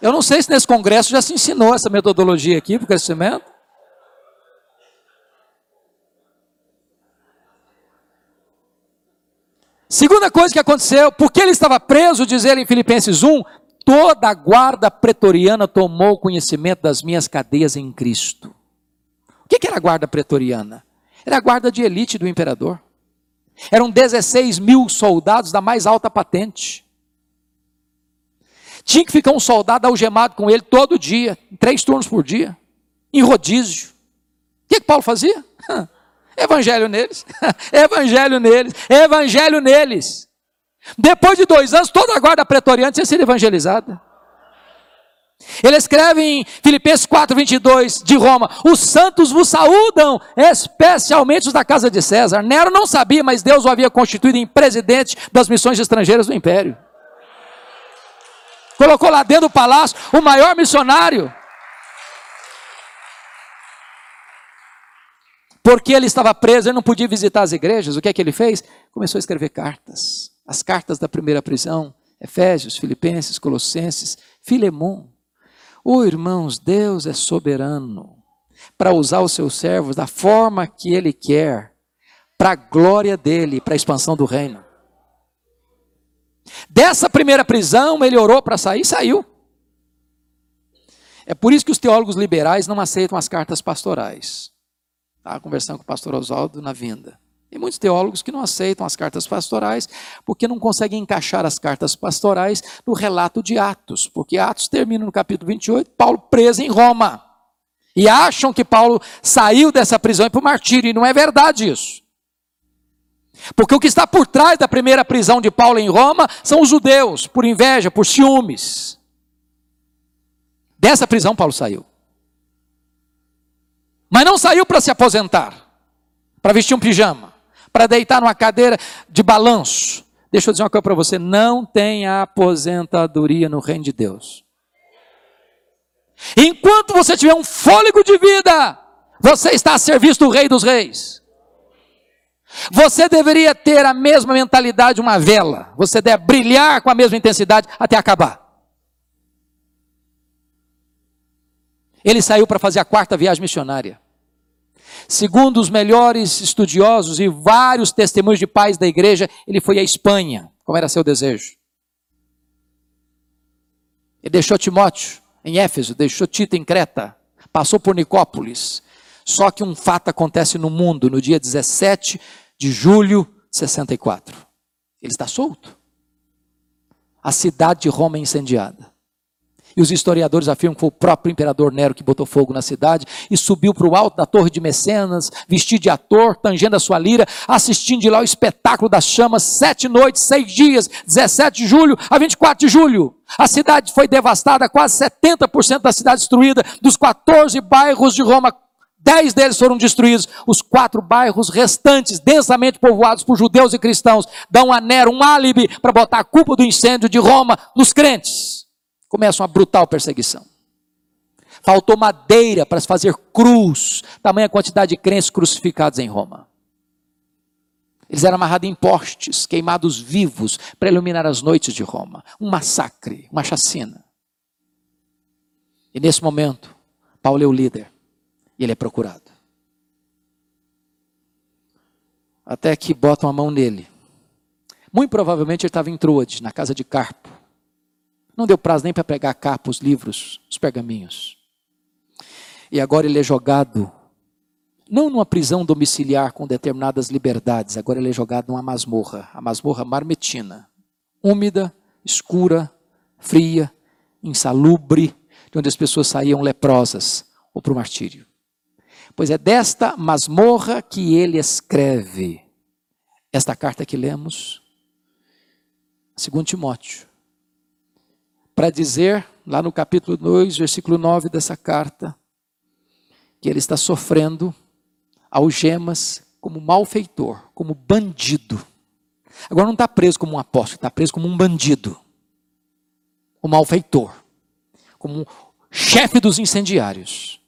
Eu não sei se nesse congresso já se ensinou essa metodologia aqui para o crescimento. Segunda coisa que aconteceu, porque ele estava preso, diz ele em Filipenses 1, toda a guarda pretoriana tomou conhecimento das minhas cadeias em Cristo. O que era a guarda pretoriana? Era a guarda de elite do imperador. Eram 16 mil soldados da mais alta patente. Tinha que ficar um soldado algemado com ele todo dia, três turnos por dia, em rodízio. O que, que Paulo fazia? Evangelho neles, evangelho neles, evangelho neles. Depois de dois anos, toda a guarda pretoriana tinha sido evangelizada. Ele escreve em Filipenses 4, 22 de Roma: Os santos vos saúdam, especialmente os da casa de César. Nero não sabia, mas Deus o havia constituído em presidente das missões estrangeiras do império. Colocou lá dentro do palácio o maior missionário. Porque ele estava preso, ele não podia visitar as igrejas. O que é que ele fez? Começou a escrever cartas as cartas da primeira prisão, Efésios, Filipenses, Colossenses, Filemon. Oh, irmãos, Deus é soberano para usar os seus servos da forma que Ele quer, para a glória dele, para a expansão do reino. Dessa primeira prisão, ele orou para sair e saiu. É por isso que os teólogos liberais não aceitam as cartas pastorais. Estava conversando com o pastor Oswaldo na vinda. Tem muitos teólogos que não aceitam as cartas pastorais porque não conseguem encaixar as cartas pastorais no relato de Atos, porque Atos termina no capítulo 28, Paulo preso em Roma. E acham que Paulo saiu dessa prisão para o martírio, e não é verdade isso. Porque o que está por trás da primeira prisão de Paulo em Roma são os judeus, por inveja, por ciúmes. Dessa prisão Paulo saiu. Mas não saiu para se aposentar, para vestir um pijama, para deitar numa cadeira de balanço. Deixa eu dizer uma coisa para você: não tem aposentadoria no reino de Deus. Enquanto você tiver um fôlego de vida, você está a serviço do Rei dos Reis. Você deveria ter a mesma mentalidade de uma vela. Você deve brilhar com a mesma intensidade até acabar. Ele saiu para fazer a quarta viagem missionária. Segundo os melhores estudiosos e vários testemunhos de pais da igreja, ele foi à Espanha, como era seu desejo. Ele deixou Timóteo em Éfeso, deixou Tito em Creta, passou por Nicópolis. Só que um fato acontece no mundo no dia 17 de julho de 64. Ele está solto. A cidade de Roma é incendiada. E os historiadores afirmam que foi o próprio imperador Nero que botou fogo na cidade e subiu para o alto da torre de Mecenas, vestido de ator, tangendo a sua lira, assistindo de lá o espetáculo das chamas, sete noites, seis dias, 17 de julho a 24 de julho. A cidade foi devastada, quase 70% da cidade destruída, dos 14 bairros de Roma, Dez deles foram destruídos. Os quatro bairros restantes, densamente povoados por judeus e cristãos, dão a Nero um álibi para botar a culpa do incêndio de Roma nos crentes começa uma brutal perseguição. Faltou madeira para se fazer cruz, tamanha quantidade de crentes crucificados em Roma. Eles eram amarrados em postes, queimados vivos, para iluminar as noites de Roma. Um massacre, uma chacina. E nesse momento, Paulo é o líder e ele é procurado. Até que botam a mão nele. Muito provavelmente ele estava em Troade, na casa de Carpo. Não deu prazo nem para pegar a capa, os livros, os pergaminhos. E agora ele é jogado, não numa prisão domiciliar com determinadas liberdades, agora ele é jogado numa masmorra, a masmorra marmetina, úmida, escura, fria, insalubre, de onde as pessoas saíam leprosas ou para o martírio. Pois é desta masmorra que ele escreve esta carta que lemos, segundo Timóteo para dizer, lá no capítulo 2, versículo 9 dessa carta, que ele está sofrendo algemas como malfeitor, como bandido. Agora não está preso como um apóstolo, está preso como um bandido, um malfeitor, como um chefe dos incendiários.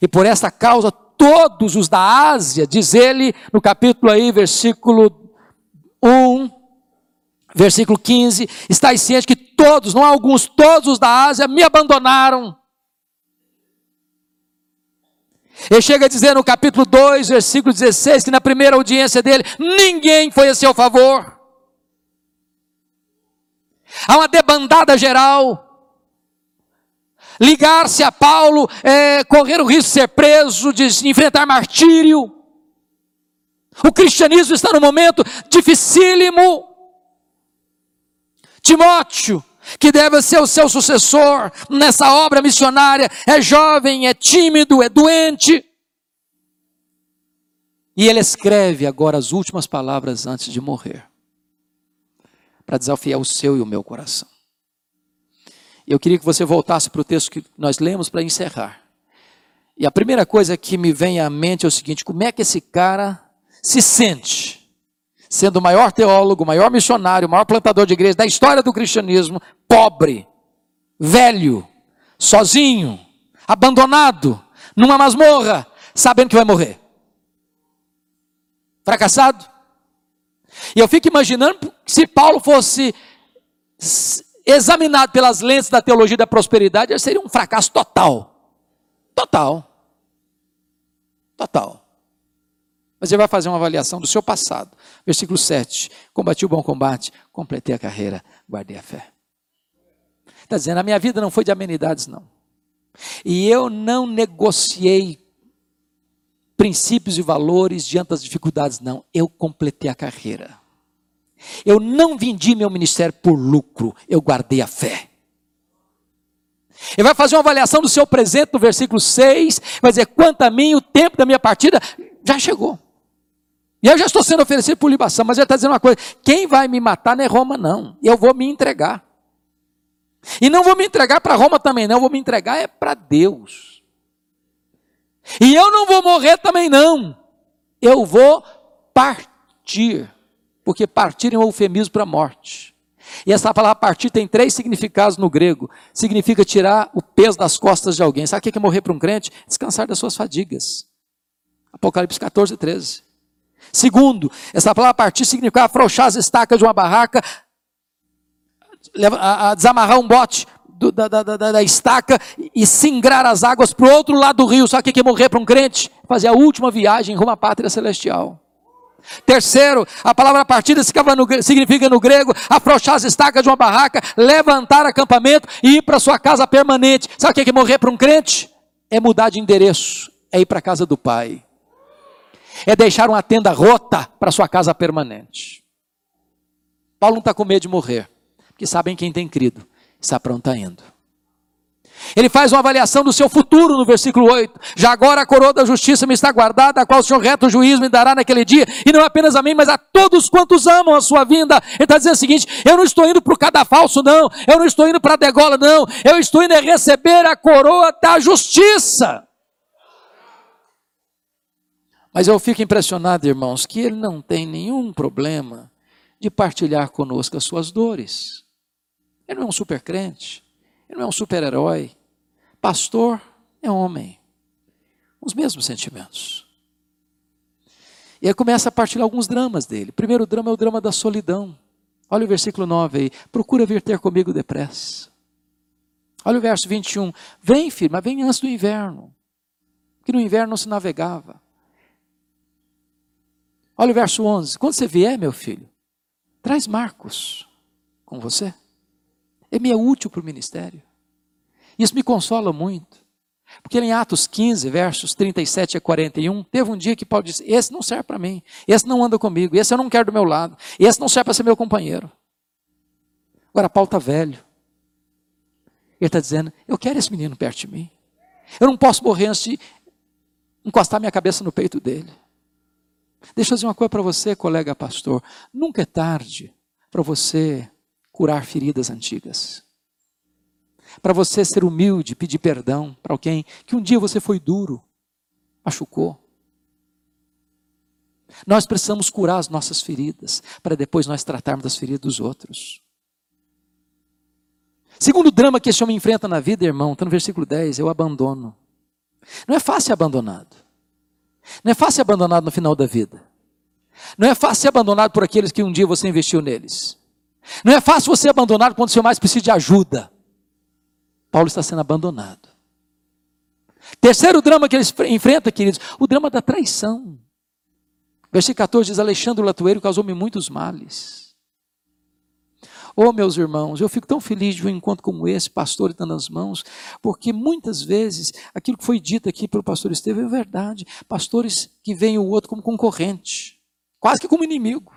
E por essa causa, todos os da Ásia, diz ele no capítulo aí, versículo 1, Versículo 15: Estais cientes que todos, não alguns, todos os da Ásia me abandonaram. Ele chega a dizer no capítulo 2, versículo 16, que na primeira audiência dele, ninguém foi a seu favor. Há uma debandada geral. Ligar-se a Paulo, é, correr o risco de ser preso, de enfrentar martírio. O cristianismo está num momento dificílimo. Timóteo, que deve ser o seu sucessor nessa obra missionária, é jovem, é tímido, é doente. E ele escreve agora as últimas palavras antes de morrer, para desafiar o seu e o meu coração. Eu queria que você voltasse para o texto que nós lemos para encerrar. E a primeira coisa que me vem à mente é o seguinte: como é que esse cara se sente sendo o maior teólogo, o maior missionário, o maior plantador de igreja da história do cristianismo, pobre, velho, sozinho, abandonado, numa masmorra, sabendo que vai morrer. Fracassado. E eu fico imaginando se Paulo fosse examinado pelas lentes da teologia da prosperidade, ele seria um fracasso total. Total. Total. Mas ele vai fazer uma avaliação do seu passado. Versículo 7. Combati o bom combate, completei a carreira, guardei a fé. Está dizendo, a minha vida não foi de amenidades, não. E eu não negociei princípios e valores diante das dificuldades, não. Eu completei a carreira. Eu não vendi meu ministério por lucro, eu guardei a fé. Ele vai fazer uma avaliação do seu presente no versículo 6, vai dizer: quanto a mim, o tempo da minha partida já chegou. E eu já estou sendo oferecido por libação, mas ele está dizendo uma coisa: quem vai me matar não é Roma, não. Eu vou me entregar. E não vou me entregar para Roma também, não. Eu vou me entregar é para Deus. E eu não vou morrer também não. Eu vou partir. Porque partir é um eufemismo para a morte. E essa palavra partir tem três significados no grego. Significa tirar o peso das costas de alguém. Sabe o que é morrer para um crente? Descansar das suas fadigas. Apocalipse 14, 13. Segundo, essa palavra partir significa afrouxar as estacas de uma barraca, a, desamarrar um bote do, da, da, da, da, estaca e singrar as águas para o outro lado do rio. Sabe o que é morrer para um crente? Fazer a última viagem rumo à pátria celestial. Terceiro, a palavra partida significa no grego afrouxar as estacas de uma barraca, levantar acampamento e ir para sua casa permanente. Sabe o que é morrer para um crente? É mudar de endereço, é ir para a casa do Pai, é deixar uma tenda rota para sua casa permanente. Paulo não está com medo de morrer, porque sabem quem tem crido, está pronto tá indo. Ele faz uma avaliação do seu futuro no versículo 8. Já agora a coroa da justiça me está guardada, a qual o Senhor reto juiz me dará naquele dia, e não apenas a mim, mas a todos quantos amam a sua vinda. Ele está dizendo o seguinte: eu não estou indo para o cadafalso, não, eu não estou indo para a degola, não, eu estou indo a receber a coroa da justiça. Mas eu fico impressionado, irmãos, que ele não tem nenhum problema de partilhar conosco as suas dores. Ele não é um super crente. Ele não é um super-herói. Pastor é homem. Os mesmos sentimentos. E aí começa a partilhar alguns dramas dele. O primeiro drama é o drama da solidão. Olha o versículo 9 aí. Procura vir ter comigo depressa. Olha o verso 21. Vem, filho, mas vem antes do inverno. Que no inverno não se navegava. Olha o verso 11. Quando você vier, meu filho, traz Marcos com você. Ele me é útil para o ministério. Isso me consola muito. Porque em Atos 15, versos 37 a 41, teve um dia que Paulo disse: Esse não serve para mim, esse não anda comigo, esse eu não quero do meu lado, esse não serve para ser meu companheiro. Agora, Paulo está velho. Ele está dizendo: Eu quero esse menino perto de mim. Eu não posso morrer antes de encostar minha cabeça no peito dele. Deixa eu dizer uma coisa para você, colega pastor: nunca é tarde para você curar feridas antigas. Para você ser humilde, pedir perdão para alguém que um dia você foi duro, machucou. Nós precisamos curar as nossas feridas, para depois nós tratarmos das feridas dos outros. Segundo drama que esse homem enfrenta na vida, irmão, está no versículo 10, é o abandono. Não é fácil ser abandonado. Não é fácil ser abandonado no final da vida. Não é fácil ser abandonado por aqueles que um dia você investiu neles. Não é fácil você ser abandonado quando você mais precisa de ajuda. Paulo está sendo abandonado. Terceiro drama que ele enfrenta, queridos, o drama da traição. Versículo 14 diz: Alexandre o Latueiro causou-me muitos males. Oh, meus irmãos, eu fico tão feliz de um encontro como esse, pastor dando as mãos, porque muitas vezes aquilo que foi dito aqui pelo pastor Estevam é verdade. Pastores que veem o outro como concorrente, quase que como inimigo.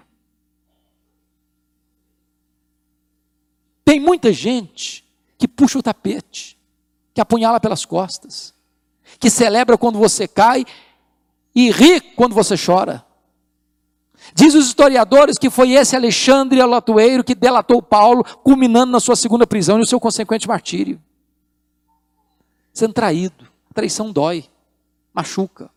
Tem muita gente que puxa o tapete, que apunhala pelas costas, que celebra quando você cai e ri quando você chora. Diz os historiadores que foi esse Alexandre Alotueiro que delatou Paulo, culminando na sua segunda prisão e o seu consequente martírio. Sendo traído. A traição dói, machuca.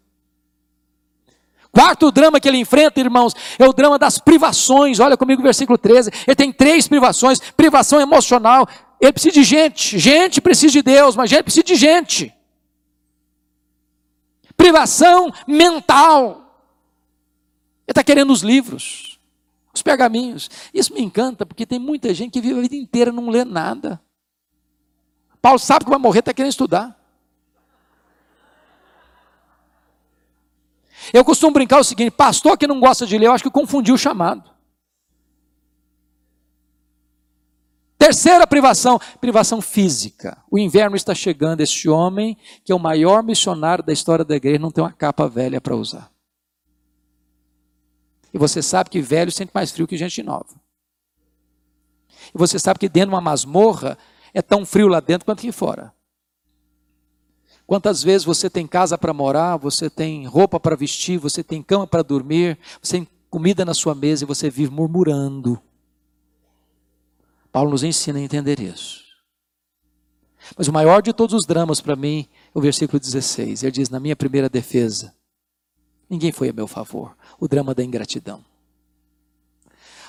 Quarto drama que ele enfrenta, irmãos, é o drama das privações. Olha comigo o versículo 13. Ele tem três privações: privação emocional. Ele precisa de gente. Gente precisa de Deus, mas gente precisa de gente. Privação mental. Ele está querendo os livros, os pergaminhos. Isso me encanta, porque tem muita gente que vive a vida inteira e não lê nada. Paulo sabe que vai morrer, está querendo estudar. Eu costumo brincar o seguinte: pastor que não gosta de ler, eu acho que confundiu o chamado. Terceira privação, privação física. O inverno está chegando. Este homem, que é o maior missionário da história da igreja, não tem uma capa velha para usar. E você sabe que velho sente mais frio que gente nova. E você sabe que dentro de uma masmorra é tão frio lá dentro quanto aqui fora. Quantas vezes você tem casa para morar, você tem roupa para vestir, você tem cama para dormir, você tem comida na sua mesa e você vive murmurando. Paulo nos ensina a entender isso. Mas o maior de todos os dramas para mim é o versículo 16. Ele diz: Na minha primeira defesa, ninguém foi a meu favor. O drama da ingratidão.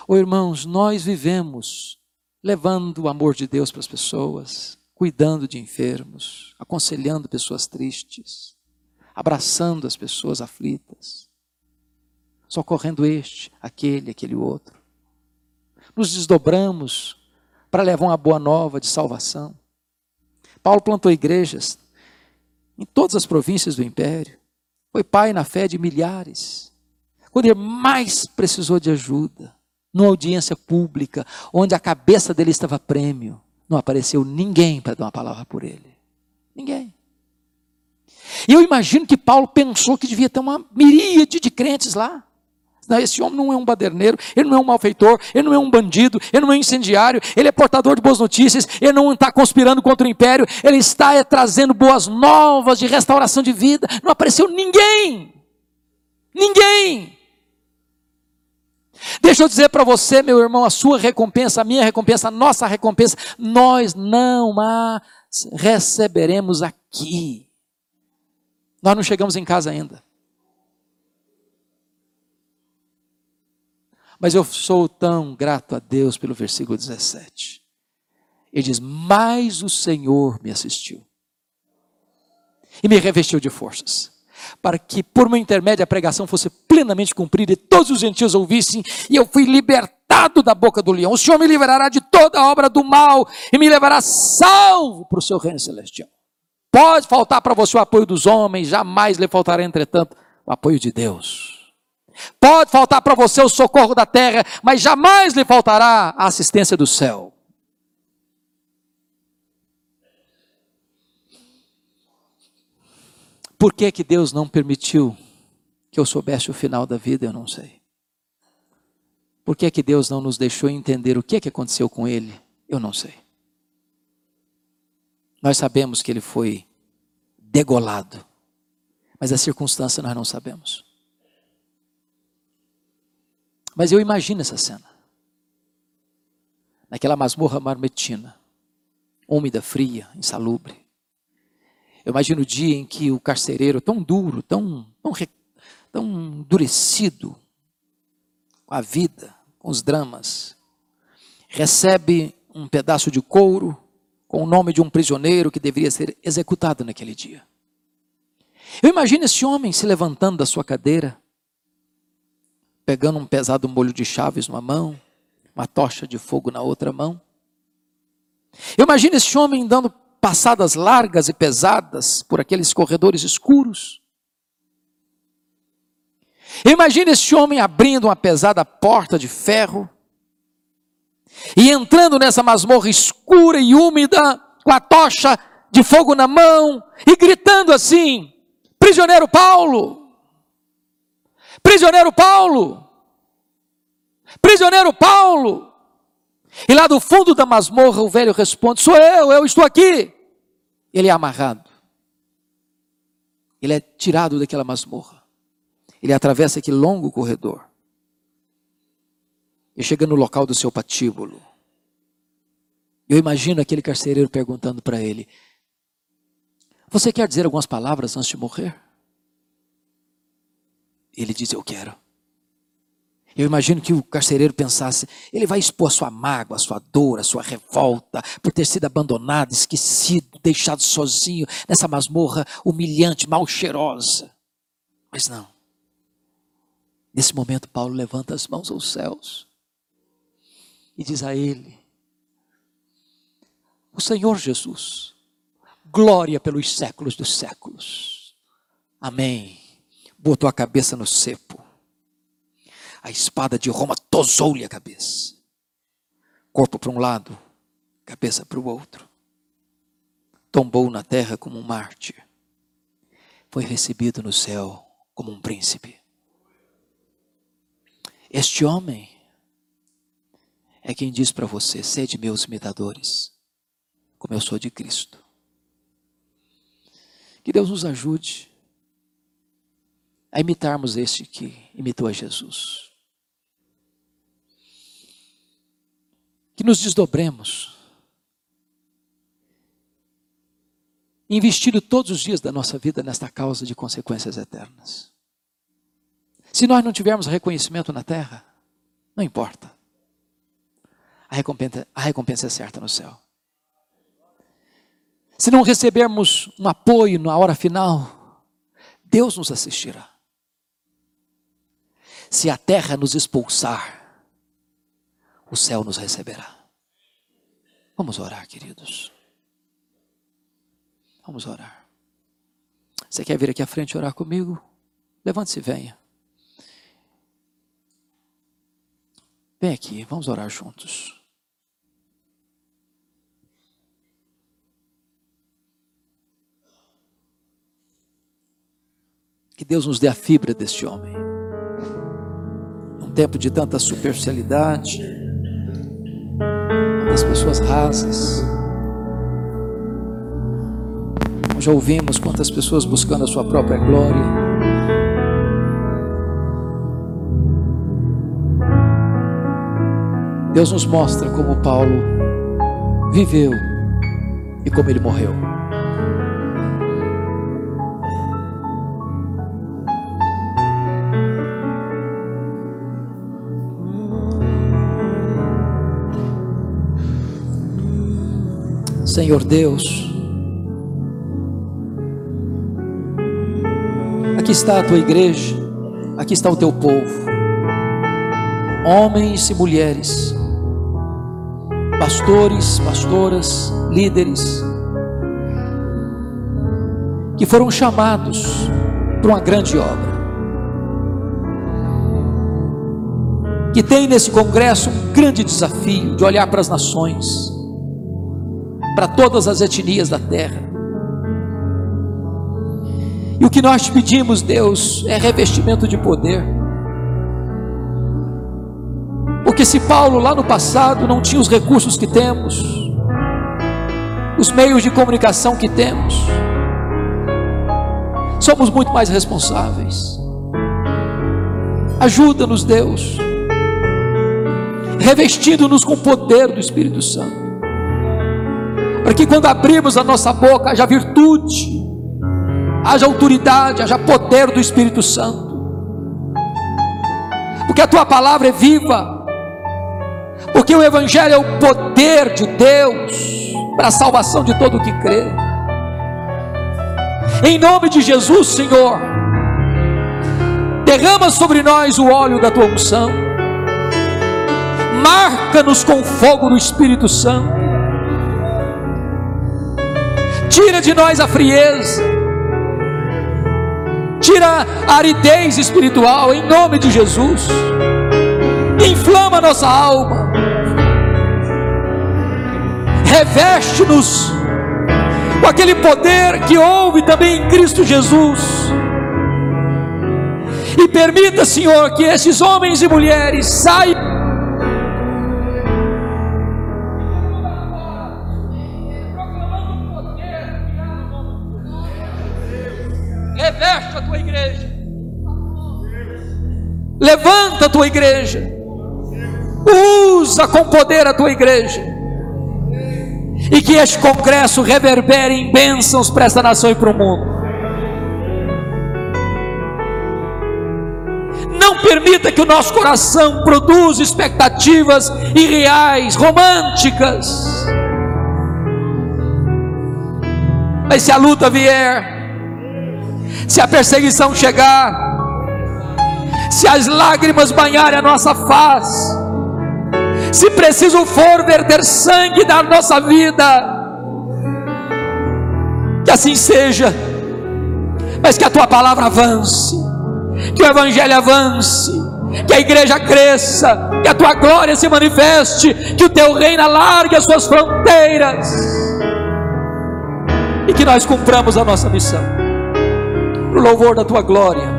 Ô irmãos, nós vivemos levando o amor de Deus para as pessoas, cuidando de enfermos, aconselhando pessoas tristes, abraçando as pessoas aflitas, socorrendo este, aquele, aquele outro. Nos desdobramos para levar uma boa nova de salvação. Paulo plantou igrejas em todas as províncias do império. Foi pai na fé de milhares. Quando ele mais precisou de ajuda, numa audiência pública, onde a cabeça dele estava prêmio, não apareceu ninguém para dar uma palavra por ele. Ninguém. E eu imagino que Paulo pensou que devia ter uma miríade de crentes lá. Esse homem não é um baderneiro, ele não é um malfeitor, ele não é um bandido, ele não é um incendiário, ele é portador de boas notícias, ele não está conspirando contra o império, ele está é, trazendo boas novas de restauração de vida. Não apareceu ninguém. Ninguém. Deixa eu dizer para você, meu irmão, a sua recompensa, a minha recompensa, a nossa recompensa, nós não a receberemos aqui. Nós não chegamos em casa ainda. Mas eu sou tão grato a Deus pelo versículo 17. Ele diz: Mas o Senhor me assistiu e me revestiu de forças para que por meu intermédio a pregação fosse plenamente cumprida e todos os gentios ouvissem, e eu fui libertado da boca do leão. O Senhor me liberará de toda obra do mal e me levará salvo para o seu reino celestial. Pode faltar para você o apoio dos homens, jamais lhe faltará, entretanto, o apoio de Deus. Pode faltar para você o socorro da terra, mas jamais lhe faltará a assistência do céu. Por que, que Deus não permitiu que eu soubesse o final da vida? Eu não sei. Por que, que Deus não nos deixou entender o que, que aconteceu com ele? Eu não sei. Nós sabemos que ele foi degolado, mas a circunstância nós não sabemos. Mas eu imagino essa cena. Naquela masmorra marmetina, úmida, fria, insalubre. Eu imagino o dia em que o carcereiro, tão duro, tão, tão, tão endurecido com a vida, com os dramas, recebe um pedaço de couro com o nome de um prisioneiro que deveria ser executado naquele dia. Eu imagino esse homem se levantando da sua cadeira, pegando um pesado molho de chaves numa mão, uma tocha de fogo na outra mão. Eu imagino esse homem dando passadas largas e pesadas por aqueles corredores escuros. Imagine esse homem abrindo uma pesada porta de ferro e entrando nessa masmorra escura e úmida, com a tocha de fogo na mão e gritando assim: Prisioneiro Paulo! Prisioneiro Paulo! Prisioneiro Paulo! E lá do fundo da masmorra o velho responde: Sou eu, eu estou aqui. Ele é amarrado. Ele é tirado daquela masmorra. Ele atravessa aquele longo corredor. E chega no local do seu patíbulo. Eu imagino aquele carcereiro perguntando para ele: Você quer dizer algumas palavras antes de morrer? Ele diz: Eu quero. Eu imagino que o carcereiro pensasse: ele vai expor a sua mágoa, a sua dor, a sua revolta, por ter sido abandonado, esquecido, deixado sozinho nessa masmorra humilhante, mal cheirosa. Mas não. Nesse momento, Paulo levanta as mãos aos céus e diz a ele: O Senhor Jesus, glória pelos séculos dos séculos. Amém. Botou a cabeça no cepo a espada de Roma tosou-lhe a cabeça. Corpo para um lado, cabeça para o outro. Tombou na terra como um mártir. Foi recebido no céu como um príncipe. Este homem é quem diz para você: sede meus imitadores, como eu sou de Cristo. Que Deus nos ajude a imitarmos este que imitou a Jesus. que nos desdobremos investido todos os dias da nossa vida nesta causa de consequências eternas. Se nós não tivermos reconhecimento na terra, não importa. A recompensa, a recompensa é certa no céu. Se não recebermos um apoio na hora final, Deus nos assistirá. Se a terra nos expulsar, o céu nos receberá. Vamos orar, queridos. Vamos orar. Você quer vir aqui à frente orar comigo? Levante-se e venha. Vem aqui, vamos orar juntos. Que Deus nos dê a fibra deste homem. Tempo de tanta superficialidade, das pessoas rasas. Já ouvimos quantas pessoas buscando a sua própria glória. Deus nos mostra como Paulo viveu e como ele morreu. Senhor Deus, aqui está a tua igreja, aqui está o teu povo, homens e mulheres, pastores, pastoras, líderes, que foram chamados para uma grande obra, que tem nesse congresso um grande desafio de olhar para as nações, para todas as etnias da terra. E o que nós te pedimos, Deus, é revestimento de poder. Porque se Paulo lá no passado não tinha os recursos que temos, os meios de comunicação que temos, somos muito mais responsáveis. Ajuda-nos, Deus, revestindo-nos com o poder do Espírito Santo para que quando abrimos a nossa boca haja virtude, haja autoridade, haja poder do Espírito Santo, porque a tua palavra é viva, porque o Evangelho é o poder de Deus para a salvação de todo o que crê. Em nome de Jesus, Senhor, derrama sobre nós o óleo da tua unção, marca-nos com o fogo do Espírito Santo tira de nós a frieza, tira a aridez espiritual, em nome de Jesus, inflama nossa alma, reveste-nos com aquele poder que houve também em Cristo Jesus. E permita, Senhor, que esses homens e mulheres saiam Levanta a tua igreja. Usa com poder a tua igreja. E que este congresso reverbere em bênçãos para esta nação e para o mundo. Não permita que o nosso coração produza expectativas irreais, românticas. Mas se a luta vier, se a perseguição chegar, se as lágrimas banharem a nossa face, se preciso for verter sangue da nossa vida, que assim seja, mas que a tua palavra avance, que o evangelho avance, que a igreja cresça, que a tua glória se manifeste, que o teu reino alargue as suas fronteiras e que nós cumpramos a nossa missão. Para o louvor da tua glória,